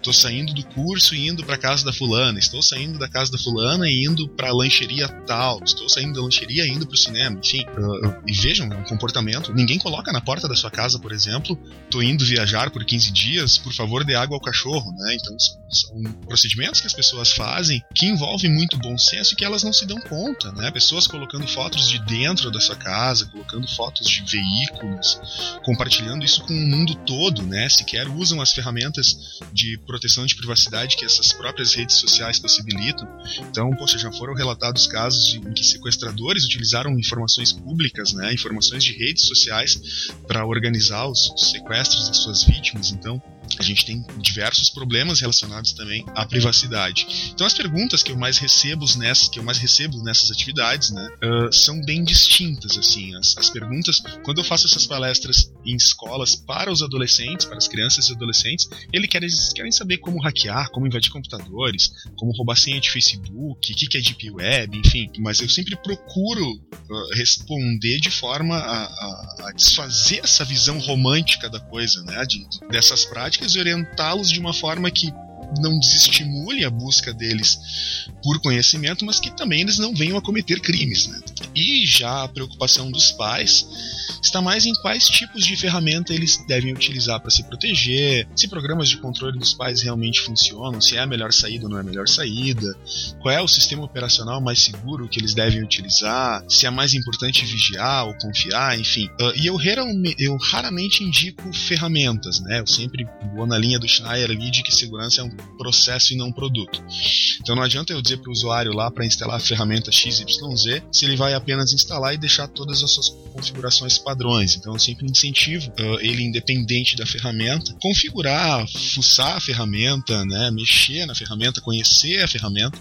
tô saindo do curso e indo para casa da fulana, estou saindo da casa da fulana e indo para lancheria tal, estou saindo da lancheria e indo pro cinema, enfim. Uh, uh, e vejam, é um comportamento. Ninguém coloca na porta da sua casa, por exemplo, tô indo viajar por 15 dias, por favor, dê água ao cachorro, né? Então são procedimentos que as pessoas fazem que envolvem muito bom senso e que elas não se dão conta, né? Pessoas colocando fotos de dentro da sua casa, colocando fotos de veículos, compartilhando isso com o mundo todo, né? Sequer usam as ferramentas de proteção de privacidade que essas próprias redes sociais possibilitam. Então, poxa, já foram relatados casos em que sequestradores utilizaram informações públicas, né? Informações de redes sociais para organizar os sequestros das suas vítimas. Então, a gente tem diversos problemas relacionados também à privacidade. Então as perguntas que eu mais recebo nessas, que eu mais recebo nessas atividades, né, uh, são bem distintas assim. As, as, perguntas, quando eu faço essas palestras em escolas para os adolescentes, para as crianças e adolescentes, eles querem, querem saber como hackear, como invadir computadores, como roubar senha de Facebook, o que, que é Deep Web, enfim. Mas eu sempre procuro uh, responder de forma a, a, a, desfazer essa visão romântica da coisa, né, de, dessas práticas práticas e orientá-los de uma forma que não desestimule a busca deles por conhecimento, mas que também eles não venham a cometer crimes. Né? E já a preocupação dos pais está mais em quais tipos de ferramenta eles devem utilizar para se proteger, se programas de controle dos pais realmente funcionam, se é a melhor saída ou não é a melhor saída, qual é o sistema operacional mais seguro que eles devem utilizar, se é mais importante vigiar ou confiar, enfim. Uh, e eu, eu raramente indico ferramentas, né? Eu sempre vou na linha do Schneier ali de que segurança é um processo e não produto. Então não adianta eu dizer para o usuário lá para instalar a ferramenta XYZ se ele vai apenas instalar e deixar todas as suas configurações padrões. Então eu sempre incentivo uh, ele, independente da ferramenta, configurar, fuçar a ferramenta, né, mexer na ferramenta, conhecer a ferramenta,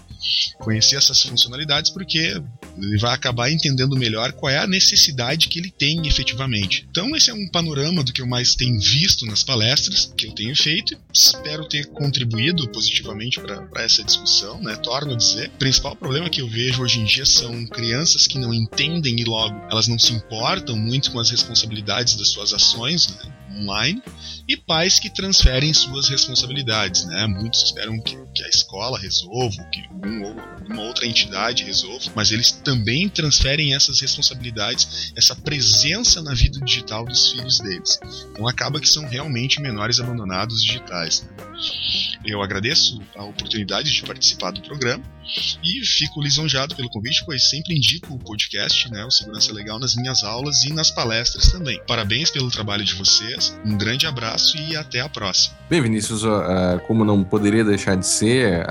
conhecer essas funcionalidades, porque ele vai acabar entendendo melhor qual é a necessidade que ele tem efetivamente. Então esse é um panorama do que eu mais tenho visto nas palestras que eu tenho feito espero ter contribuído positivamente para essa discussão, né? Torno a dizer, o principal problema que eu vejo hoje em dia são crianças que não entendem e logo elas não se importam muito com as responsabilidades das suas ações, né? online e pais que transferem suas responsabilidades. Né? Muitos esperam que, que a escola resolva, que um, uma outra entidade resolva, mas eles também transferem essas responsabilidades, essa presença na vida digital dos filhos deles. Então acaba que são realmente menores abandonados digitais. Eu agradeço a oportunidade de participar do programa e fico lisonjado pelo convite, pois sempre indico o podcast, né, o Segurança Legal, nas minhas aulas e nas palestras também. Parabéns pelo trabalho de vocês, um grande abraço e até a próxima. Bem, Vinícius, uh, como não poderia deixar de ser,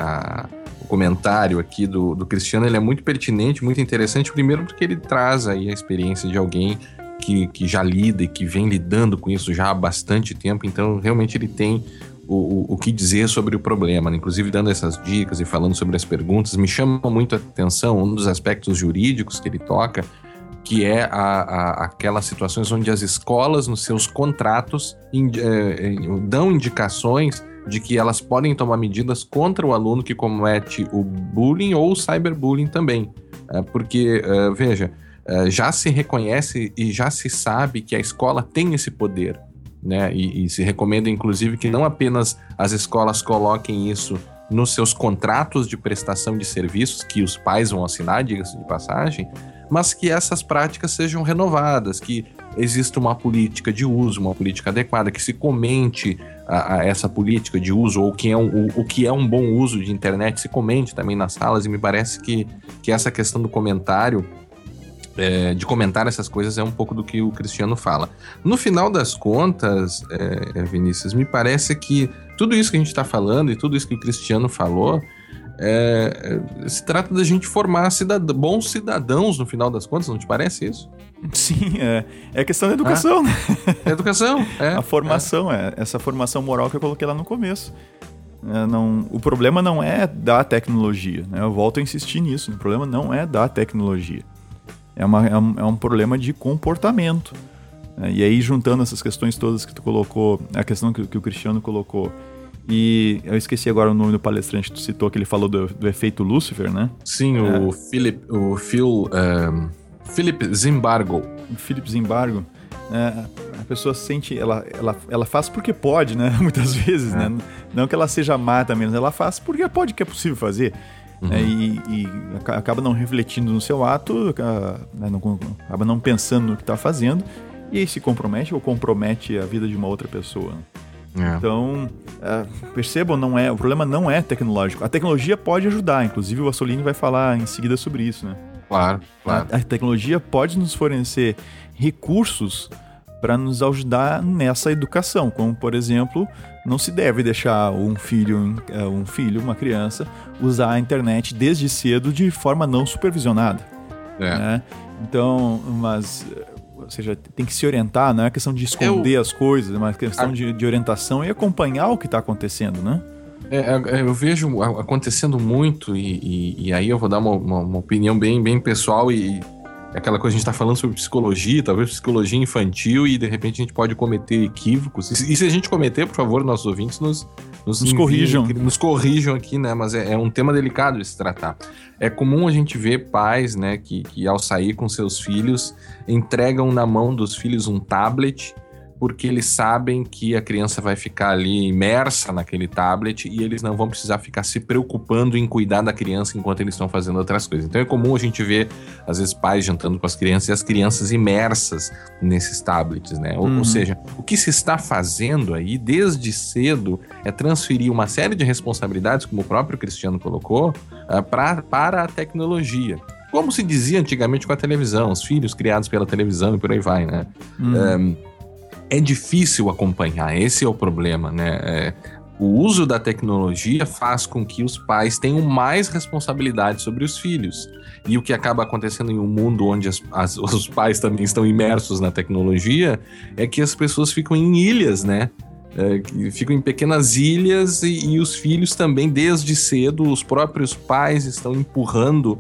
o comentário aqui do, do Cristiano ele é muito pertinente, muito interessante, primeiro porque ele traz aí a experiência de alguém que, que já lida e que vem lidando com isso já há bastante tempo, então realmente ele tem o, o, que dizer sobre o problema, né? inclusive dando essas dicas e falando sobre as perguntas, me chama muito a atenção um dos aspectos jurídicos que ele toca, que é a, a, aquelas situações onde as escolas, nos seus contratos, eh, dão indicações de que elas podem tomar medidas contra o aluno que comete o bullying ou o cyberbullying também. É, porque, uh, veja, uh, já se reconhece e já se sabe que a escola tem esse poder né? E, e se recomenda, inclusive, que não apenas as escolas coloquem isso nos seus contratos de prestação de serviços que os pais vão assinar, diga-se de passagem, mas que essas práticas sejam renovadas, que exista uma política de uso, uma política adequada, que se comente a, a essa política de uso, ou que é um, o, o, que é um bom uso de internet, se comente também nas salas, e me parece que, que essa questão do comentário. É, de comentar essas coisas é um pouco do que o Cristiano fala. No final das contas, é, Vinícius, me parece que tudo isso que a gente está falando e tudo isso que o Cristiano falou é, é, se trata da gente formar bons cidadãos no final das contas, não te parece isso? Sim, é, é questão da educação, ah, né? É educação, é. A formação, é. é. essa formação moral que eu coloquei lá no começo. É, não, o problema não é da tecnologia, né? Eu volto a insistir nisso. O problema não é da tecnologia. É, uma, é, um, é um problema de comportamento. Né? E aí, juntando essas questões todas que tu colocou, a questão que, que o Cristiano colocou, e eu esqueci agora o nome do palestrante que tu citou, que ele falou do, do efeito Lucifer, né? Sim, é. o Philip, o Phil, um, Philip Zimbargo. Philip Zimbargo. É, a pessoa sente, ela, ela, ela faz porque pode, né? [laughs] Muitas vezes, é. né? Não que ela seja má também, ela faz porque pode, que é possível fazer. Uhum. É, e, e, acaba não refletindo no seu ato, né? acaba não pensando no que está fazendo, e aí se compromete ou compromete a vida de uma outra pessoa. É. Então, é, percebam, não é, o problema não é tecnológico. A tecnologia pode ajudar, inclusive o Assolini vai falar em seguida sobre isso, né? Claro, claro. A, a tecnologia pode nos fornecer recursos para nos ajudar nessa educação, como por exemplo, não se deve deixar um filho, é, um filho, uma criança, usar a internet desde cedo de forma não supervisionada. É. Né? Então, mas ou seja, tem que se orientar, não é questão de esconder eu, as coisas, é uma questão a, de, de, orientação e acompanhar o que está acontecendo, né? É, é, eu vejo acontecendo muito, e, e, e aí eu vou dar uma, uma, uma, opinião bem, bem pessoal e aquela coisa a gente está falando sobre psicologia, talvez psicologia infantil, e de repente a gente pode cometer equívocos. E, e se a gente cometer, por favor, nossos ouvintes nos, nos, nos corrijam. Nos corrijam aqui, né? Mas é, é, um tema delicado de se tratar. É comum a gente ver pais, né, que, que ao sair com seus filhos, entregam na mão dos filhos um tablet porque eles sabem que a criança vai ficar ali imersa naquele tablet e eles não vão precisar ficar se preocupando em cuidar da criança enquanto eles estão fazendo outras coisas. Então é comum a gente ver, às vezes, pais jantando com as crianças e as crianças imersas nesses tablets, né? Ou, uhum. ou seja, o que se está fazendo aí desde cedo é transferir uma série de responsabilidades, como o próprio Cristiano colocou, uh, pra, para a tecnologia como se dizia antigamente com a televisão, os filhos criados pela televisão e por aí vai, né? Uhum. Um, é difícil acompanhar, esse é o problema, né? É, o uso da tecnologia faz com que os pais tenham mais responsabilidade sobre os filhos. E o que acaba acontecendo em um mundo onde as, as, [laughs] os pais também estão imersos na tecnologia é que as pessoas ficam em ilhas, né? É, ficam em pequenas ilhas e, e, os filhos também, desde cedo, os próprios pais estão empurrando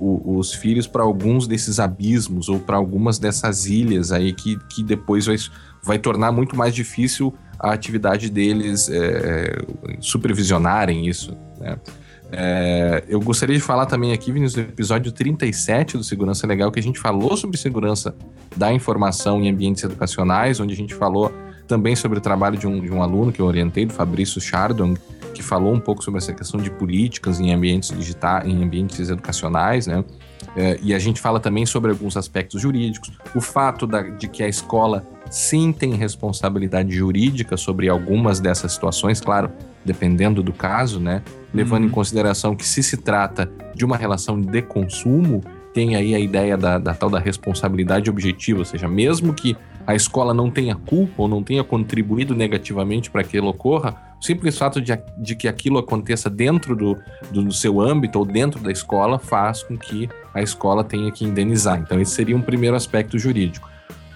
o, os filhos para alguns desses abismos ou para algumas dessas ilhas aí que, que depois vai vai tornar muito mais difícil a atividade deles é, supervisionarem isso. Né? É, eu gostaria de falar também aqui, Vinícius, no episódio 37 do Segurança Legal, que a gente falou sobre segurança da informação em ambientes educacionais, onde a gente falou também sobre o trabalho de um, de um aluno que eu orientei, do Fabrício Chardon, que falou um pouco sobre essa questão de políticas em ambientes digitais, em ambientes educacionais, né? É, e a gente fala também sobre alguns aspectos jurídicos, o fato da, de que a escola sim tem responsabilidade jurídica sobre algumas dessas situações, claro, dependendo do caso, né? Levando uhum. em consideração que se se trata de uma relação de consumo, tem aí a ideia da, da tal da responsabilidade objetiva, ou seja, mesmo que a escola não tenha culpa ou não tenha contribuído negativamente para que aquilo ocorra, o simples fato de, de que aquilo aconteça dentro do, do, seu âmbito ou dentro da escola faz com que a escola tenha que indenizar. Então, esse seria um primeiro aspecto jurídico.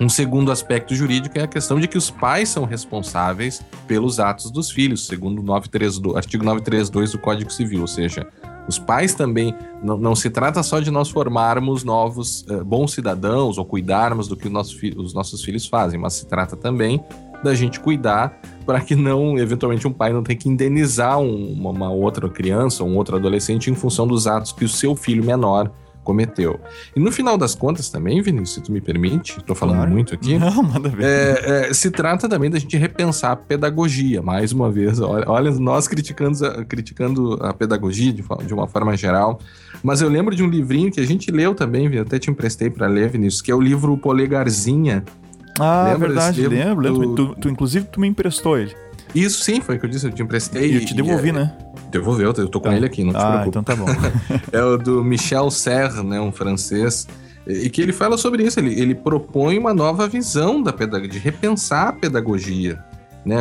Um segundo aspecto jurídico é a questão de que os pais são responsáveis pelos atos dos filhos, segundo o 932, artigo 932 do Código Civil, ou seja, os pais também, não, não se trata só de nós formarmos novos uh, bons cidadãos ou cuidarmos do que os nossos filhos fazem, mas se trata também da gente cuidar para que não, eventualmente, um pai não tenha que indenizar um, uma outra criança, um outro adolescente em função dos atos que o seu filho menor cometeu. E no final das contas também, Vinícius, se tu me permite, estou falando claro. muito aqui. Não, manda ver. É, é, se trata também da gente repensar a pedagogia, mais uma vez. Olha, olha nós criticando, a, criticando a pedagogia de, de, uma forma geral. Mas eu lembro de um livrinho que a gente leu também, até te emprestei para ler, Vinícius, que é o livro Polegarzinha, Ah, Lembra verdade, lembro. lembro. Tu, tu, inclusive, tu me emprestou ele. Isso sim, foi o que eu disse, eu te emprestei. E eu te devolvi, e, né? Devolveu, eu tô com ah. ele aqui, não te ah, preocupe. então tá bom. [laughs] é o do Michel Serre, né, um francês, e que ele fala sobre isso, ele, ele propõe uma nova visão da pedagogia, de repensar a pedagogia né,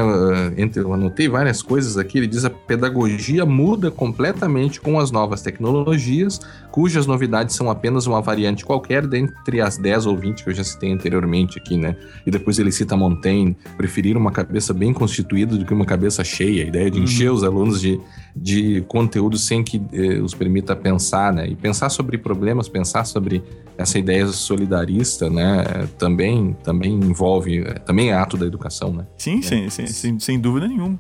entre, eu anotei várias coisas aqui, ele diz a pedagogia muda completamente com as novas tecnologias, cujas novidades são apenas uma variante qualquer dentre as 10 ou 20 que eu já citei anteriormente aqui, né? E depois ele cita Montaigne, preferir uma cabeça bem constituída do que uma cabeça cheia, a ideia de encher uhum. os alunos de, de conteúdo sem que eh, os permita pensar, né? E pensar sobre problemas, pensar sobre essa ideia solidarista, né? Também, também envolve, também é ato da educação, né? Sim, é. sem, sem dúvida nenhuma.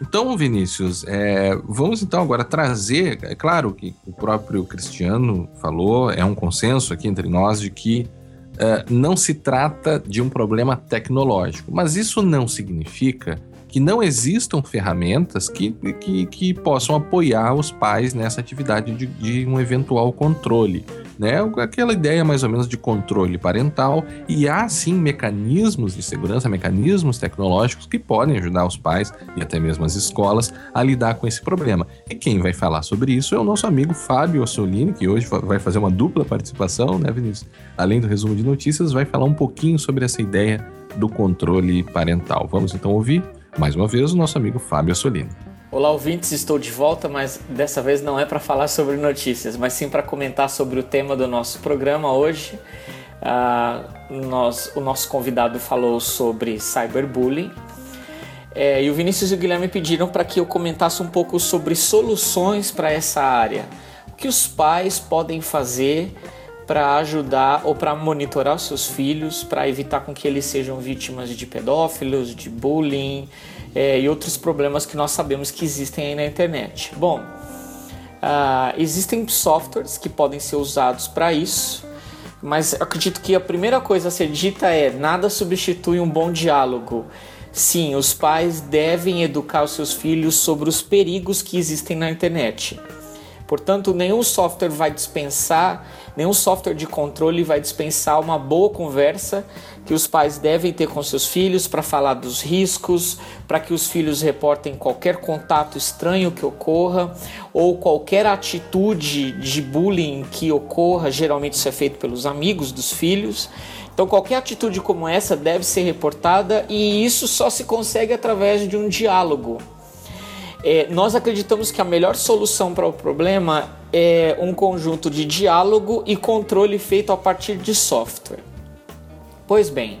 Então, Vinícius, é, vamos então agora trazer, é claro que o próprio Cristiano falou, é um consenso aqui entre nós de que é, não se trata de um problema tecnológico, mas isso não significa que não existam ferramentas que, que, que possam apoiar os pais nessa atividade de, de, um eventual controle. Né? Aquela ideia mais ou menos de controle parental, e há sim mecanismos de segurança, mecanismos tecnológicos que podem ajudar os pais e até mesmo as escolas a lidar com esse problema. E quem vai falar sobre isso é o nosso amigo Fábio Ossolini, que hoje vai fazer uma dupla participação, né, Vinícius? Além do resumo de notícias, vai falar um pouquinho sobre essa ideia do controle parental. Vamos então ouvir? Mais uma vez, o nosso amigo Fábio Solino. Olá, ouvintes, estou de volta, mas dessa vez não é para falar sobre notícias, mas sim para comentar sobre o tema do nosso programa hoje. Uh, nós, o nosso convidado falou sobre cyberbullying. É, e o Vinícius e o Guilherme pediram para que eu comentasse um pouco sobre soluções para essa área. O que os pais podem fazer para ajudar ou para monitorar seus filhos, para evitar com que eles sejam vítimas de pedófilos, de bullying é, e outros problemas que nós sabemos que existem aí na internet. Bom, uh, existem softwares que podem ser usados para isso, mas acredito que a primeira coisa a ser dita é nada substitui um bom diálogo. Sim, os pais devem educar os seus filhos sobre os perigos que existem na internet. Portanto, nenhum software vai dispensar, nenhum software de controle vai dispensar uma boa conversa que os pais devem ter com seus filhos para falar dos riscos, para que os filhos reportem qualquer contato estranho que ocorra ou qualquer atitude de bullying que ocorra, geralmente isso é feito pelos amigos dos filhos. Então, qualquer atitude como essa deve ser reportada e isso só se consegue através de um diálogo. É, nós acreditamos que a melhor solução para o problema é um conjunto de diálogo e controle feito a partir de software. Pois bem,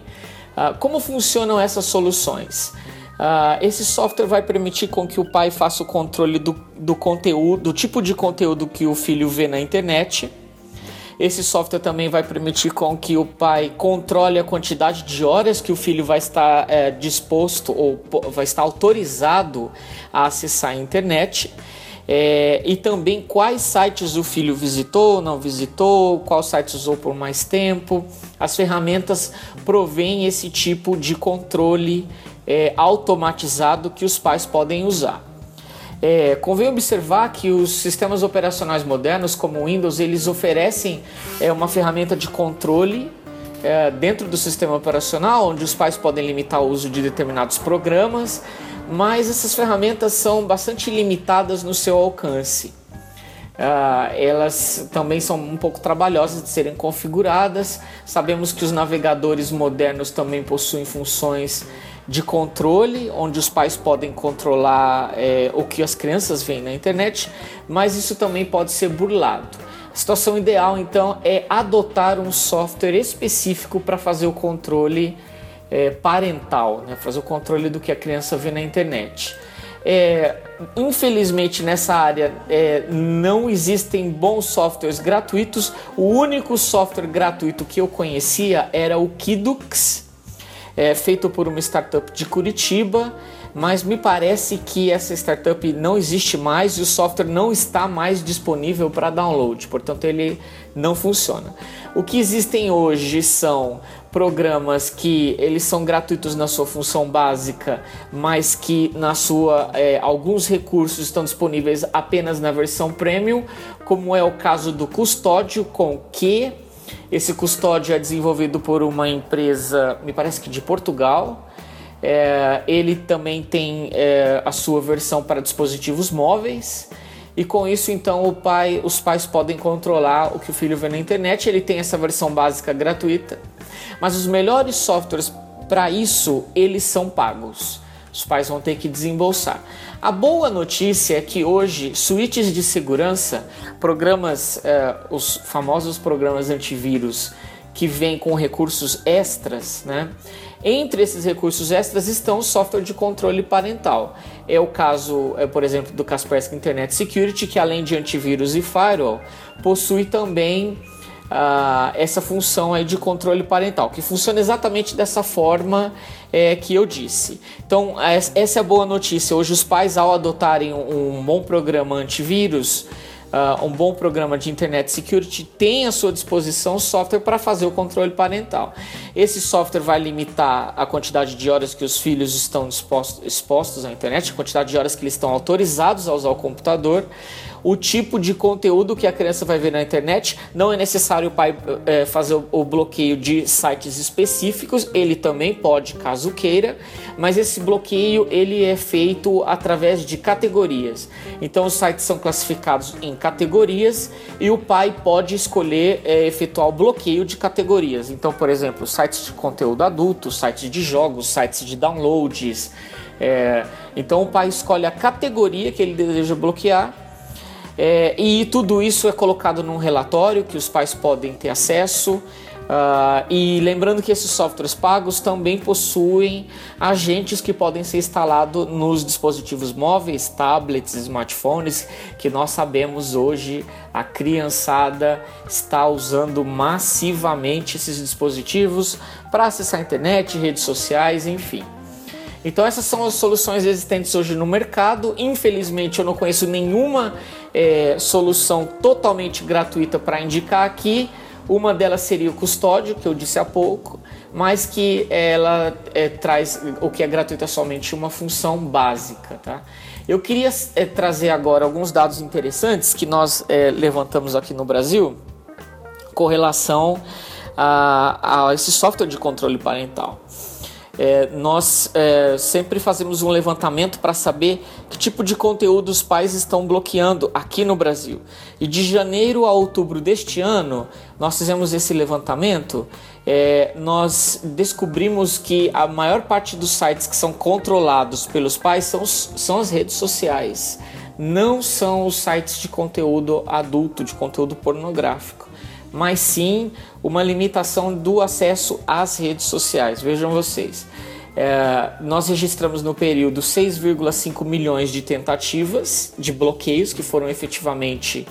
uh, como funcionam essas soluções? Uh, esse software vai permitir com que o pai faça o controle do, do conteúdo, do tipo de conteúdo que o filho vê na internet esse software também vai permitir com que o pai controle a quantidade de horas que o filho vai estar é, disposto ou vai estar autorizado a acessar a internet. É, e também quais sites o filho visitou, não visitou, qual site usou por mais tempo. As ferramentas provêm esse tipo de controle é, automatizado que os pais podem usar. É, convém observar que os sistemas operacionais modernos, como o Windows, eles oferecem é, uma ferramenta de controle é, dentro do sistema operacional, onde os pais podem limitar o uso de determinados programas, mas essas ferramentas são bastante limitadas no seu alcance. Uh, elas também são um pouco trabalhosas de serem configuradas. Sabemos que os navegadores modernos também possuem funções de controle, onde os pais podem controlar é, o que as crianças veem na internet, mas isso também pode ser burlado. A situação ideal, então, é adotar um software específico para fazer o controle é, parental, né? fazer o controle do que a criança vê na internet. É, infelizmente nessa área é, não existem bons softwares gratuitos. O único software gratuito que eu conhecia era o Kidux, é feito por uma startup de Curitiba, mas me parece que essa startup não existe mais e o software não está mais disponível para download, portanto ele não funciona. O que existem hoje são programas que eles são gratuitos na sua função básica, mas que na sua é, alguns recursos estão disponíveis apenas na versão premium, como é o caso do Custódio com Q Esse custódio é desenvolvido por uma empresa, me parece que de Portugal. É, ele também tem é, a sua versão para dispositivos móveis. E com isso, então, o pai, os pais podem controlar o que o filho vê na internet. Ele tem essa versão básica gratuita. Mas os melhores softwares para isso, eles são pagos. Os pais vão ter que desembolsar. A boa notícia é que hoje suítes de segurança, programas, eh, os famosos programas antivírus que vêm com recursos extras, né? Entre esses recursos extras estão o software de controle parental. É o caso, é, por exemplo, do Kaspersky Internet Security, que além de antivírus e firewall, possui também essa função aí de controle parental, que funciona exatamente dessa forma é, que eu disse. Então, essa é a boa notícia. Hoje, os pais, ao adotarem um, bom programa antivírus, uh, um bom programa de internet security, têm à sua disposição software para fazer o controle parental. Esse software vai limitar a quantidade de horas que os filhos estão expostos à internet, a quantidade de horas que eles estão autorizados a usar o computador o tipo de conteúdo que a criança vai ver na internet. Não é necessário o pai é, fazer o, bloqueio de sites específicos, ele também pode, caso queira, mas esse bloqueio ele é feito através de categorias. Então os sites são classificados em categorias e o pai pode escolher é, efetuar o bloqueio de categorias. Então, por exemplo, sites de conteúdo adulto, sites de jogos, sites de downloads. É, então o pai escolhe a categoria que ele deseja bloquear é, e tudo isso é colocado num relatório que os pais podem ter acesso. Uh, e lembrando que esses softwares pagos também possuem agentes que podem ser instalados nos dispositivos móveis, tablets, smartphones, que nós sabemos hoje a criançada está usando massivamente esses dispositivos para acessar a internet, redes sociais, enfim. Então essas são as soluções existentes hoje no mercado. Infelizmente eu não conheço nenhuma é, solução totalmente gratuita para indicar aqui. Uma delas seria o custódio, que eu disse há pouco, mas que ela é, traz o que é gratuito é somente uma função básica. Tá? Eu queria é, trazer agora alguns dados interessantes que nós é, levantamos aqui no Brasil com relação a, a esse software de controle parental. É, nós é, sempre fazemos um levantamento para saber que tipo de conteúdo os pais estão bloqueando aqui no Brasil. E de janeiro a outubro deste ano, nós fizemos esse levantamento. É, nós descobrimos que a maior parte dos sites que são controlados pelos pais são, são as redes sociais, não são os sites de conteúdo adulto, de conteúdo pornográfico mas sim uma limitação do acesso às redes sociais. Vejam vocês, é, nós registramos no período 6,5 milhões de tentativas de bloqueios que foram efetivamente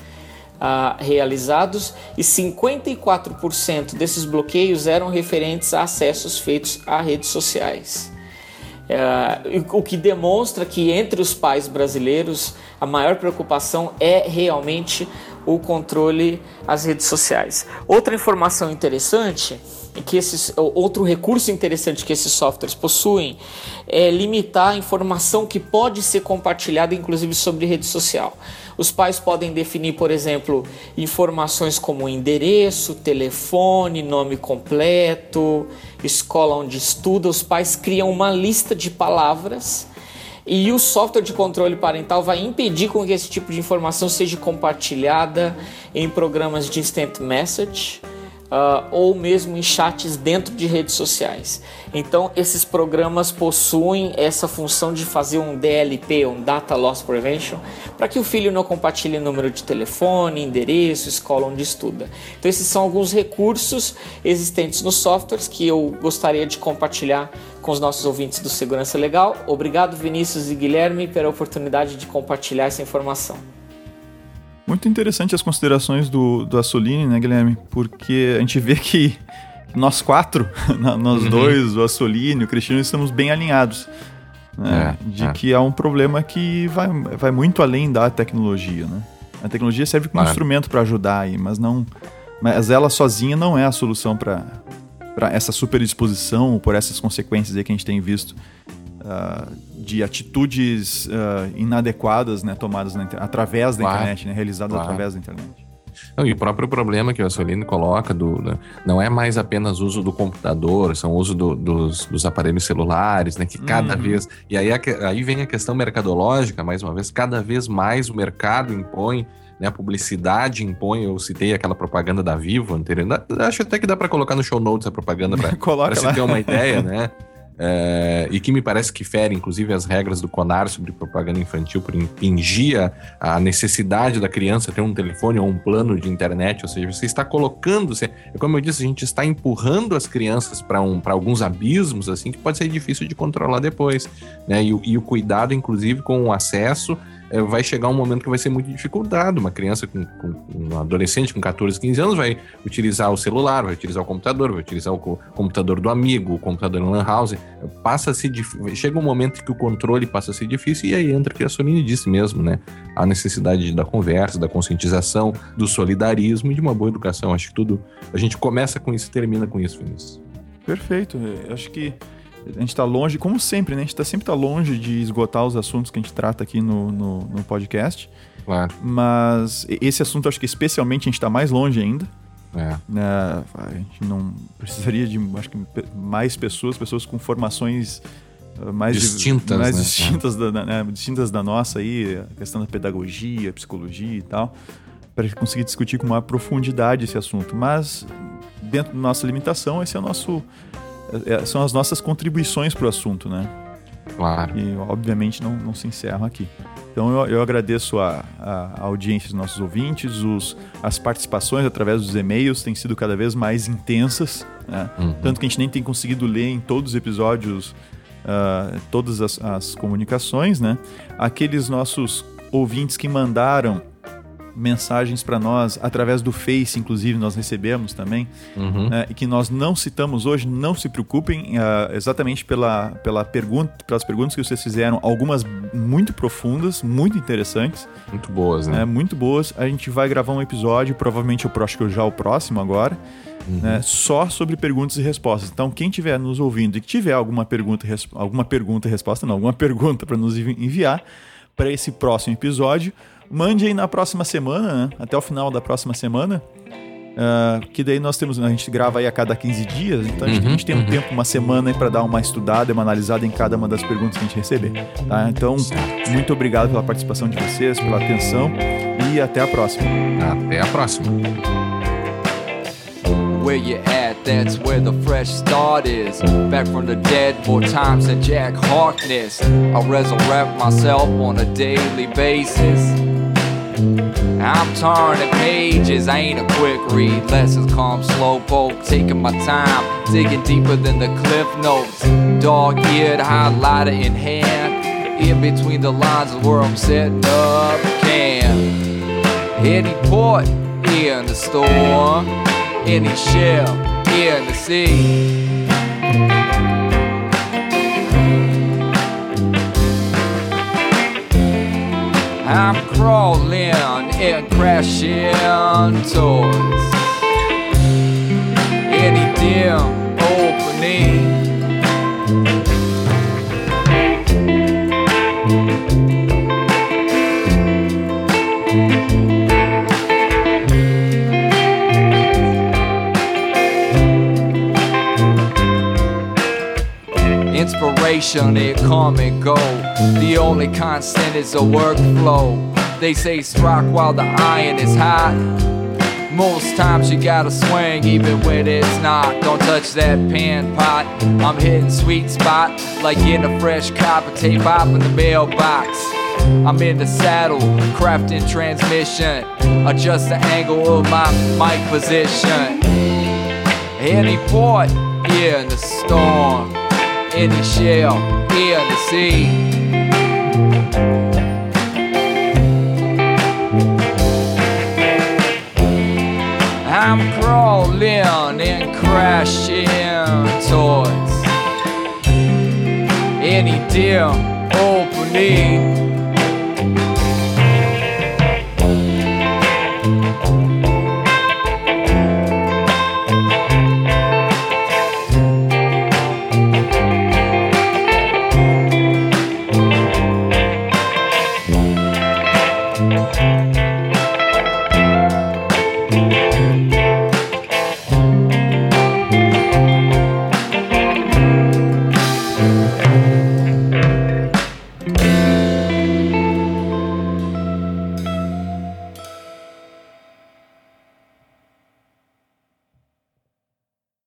ah, realizados e 54% desses bloqueios eram referentes a acessos feitos a redes sociais. É, o que demonstra que entre os pais brasileiros a maior preocupação é realmente o controle às redes sociais. Outra informação interessante é que esses outro recurso interessante que esses softwares possuem é limitar a informação que pode ser compartilhada inclusive sobre rede social. Os pais podem definir, por exemplo, informações como endereço, telefone, nome completo, escola onde estuda. Os pais criam uma lista de palavras e o software de controle parental vai impedir com que esse tipo de informação seja compartilhada em programas de instant message uh, ou mesmo em chats dentro de redes sociais. Então, esses programas possuem essa função de fazer um DLP, um Data Loss Prevention, para que o filho não compartilhe número de telefone, endereço, escola onde estuda. Então, esses são alguns recursos existentes nos softwares que eu gostaria de compartilhar com os nossos ouvintes do Segurança Legal. Obrigado, Vinícius e Guilherme, pela oportunidade de compartilhar essa informação. Muito interessante as considerações do, do Assolini, né, Guilherme? Porque a gente vê que nós quatro, [laughs] nós uhum. dois, o Assolini, o Cristiano, estamos bem alinhados. Né? É, de é. que há um problema que vai, vai muito além da tecnologia, né? A tecnologia serve como claro. instrumento para ajudar aí, mas não, mas ela sozinha não é a solução para essa superdisposição, por essas consequências aí que a gente tem visto uh, de atitudes uh, inadequadas, né, tomadas na, através da claro. internet, né, realizadas claro. através da internet. Não, e o próprio problema que o Assolini coloca do, né, não é mais apenas uso do computador, são o uso do, dos, dos, aparelhos celulares, né? Que cada uhum. vez. E aí, aí vem a questão mercadológica, mais uma vez, cada vez mais o mercado impõe né, a publicidade impõe, eu citei aquela propaganda da Vivo anterior, acho até que dá para colocar no show notes a propaganda para [laughs] se ter uma ideia, né? [laughs] É, e que me parece que fere, inclusive, as regras do CONAR sobre propaganda infantil por impingir a, necessidade da criança ter um telefone ou um plano de internet, ou seja, você está colocando, você, como eu disse, a gente está empurrando as crianças para um, alguns abismos, assim, que pode ser difícil de controlar depois, né? E, e o cuidado, inclusive, com o acesso é, vai chegar um momento que vai ser muito dificultado. Uma criança, com, com, um adolescente com 14, 15 anos, vai utilizar o celular, vai utilizar o computador, vai utilizar o computador do amigo, o computador lan house. Passa a se chega um momento que o controle passa a ser difícil e aí entra o que a Soline disse mesmo, né? A necessidade da conversa, da conscientização, do solidarismo e de uma boa educação. Acho que tudo a gente começa com isso e termina com isso, Vinícius. Perfeito. Acho que a gente está longe, como sempre, né? A gente tá, sempre está longe de esgotar os assuntos que a gente trata aqui no, no, no podcast. Claro. Mas esse assunto, acho que especialmente a gente está mais longe ainda. É. Né? A gente não precisaria de acho que mais pessoas, pessoas com formações uh, mais distintas, mais né? distintas, da, né? distintas da nossa aí, a questão da pedagogia, psicologia e tal, para conseguir discutir com maior profundidade esse assunto. Mas dentro da nossa limitação, esse é o nosso são as nossas contribuições para o assunto, né? Claro. E obviamente não, não se encerram aqui. Então eu, eu agradeço a, a, audiência dos nossos ouvintes, os, as participações através dos e-mails têm sido cada vez mais intensas, né? uhum. tanto que a gente nem tem conseguido ler em todos os episódios uh, todas as, as comunicações, né? Aqueles nossos ouvintes que mandaram mensagens para nós através do Face, inclusive nós recebemos também, uhum. né, e que nós não citamos hoje, não se preocupem, uh, exatamente pela, pela pergunta, pelas perguntas que vocês fizeram, algumas muito profundas, muito interessantes. Muito boas, né? É, muito boas. A gente vai gravar um episódio, provavelmente eu acho que já o próximo agora, Uhum. Né, só sobre perguntas e respostas. Então, quem estiver nos ouvindo e que tiver alguma pergunta, alguma pergunta e resposta, não, alguma [laughs] pergunta para nos enviar para esse próximo episódio, Mande aí na próxima semana, né? até o final da próxima semana. Uh, que daí nós temos, a gente grava aí a cada 15 dias, então a gente, uhum, a gente tem um uhum. tempo, uma semana aí para dar uma estudada, uma analisada em cada uma das perguntas que a gente receber. Tá? Então, muito obrigado pela participação de vocês, pela atenção e até a próxima. Até a próxima. That's where the fresh start is. Back from the dead, more times than Jack Harkness. I resurrect myself on a daily basis. I'm turning pages, I ain't a quick read. Lessons come slow poke, taking my time, digging deeper than the cliff notes. Dog eared, highlighter in hand. In between the lines is where I'm setting up camp. Any port in the storm, any shell in the sea. I'm crawling and crashing towards any dim opening. It come and go. The only constant is the workflow. They say strike while the iron is hot. Most times you gotta swing even when it's not. Don't touch that pan pot. I'm hitting sweet spot like in a fresh copper tape pop in the mailbox. I'm in the saddle, crafting transmission. Adjust the angle of my mic position. Any port in the storm in the shell, here the sea. I'm crawling and crashing towards any dim opening.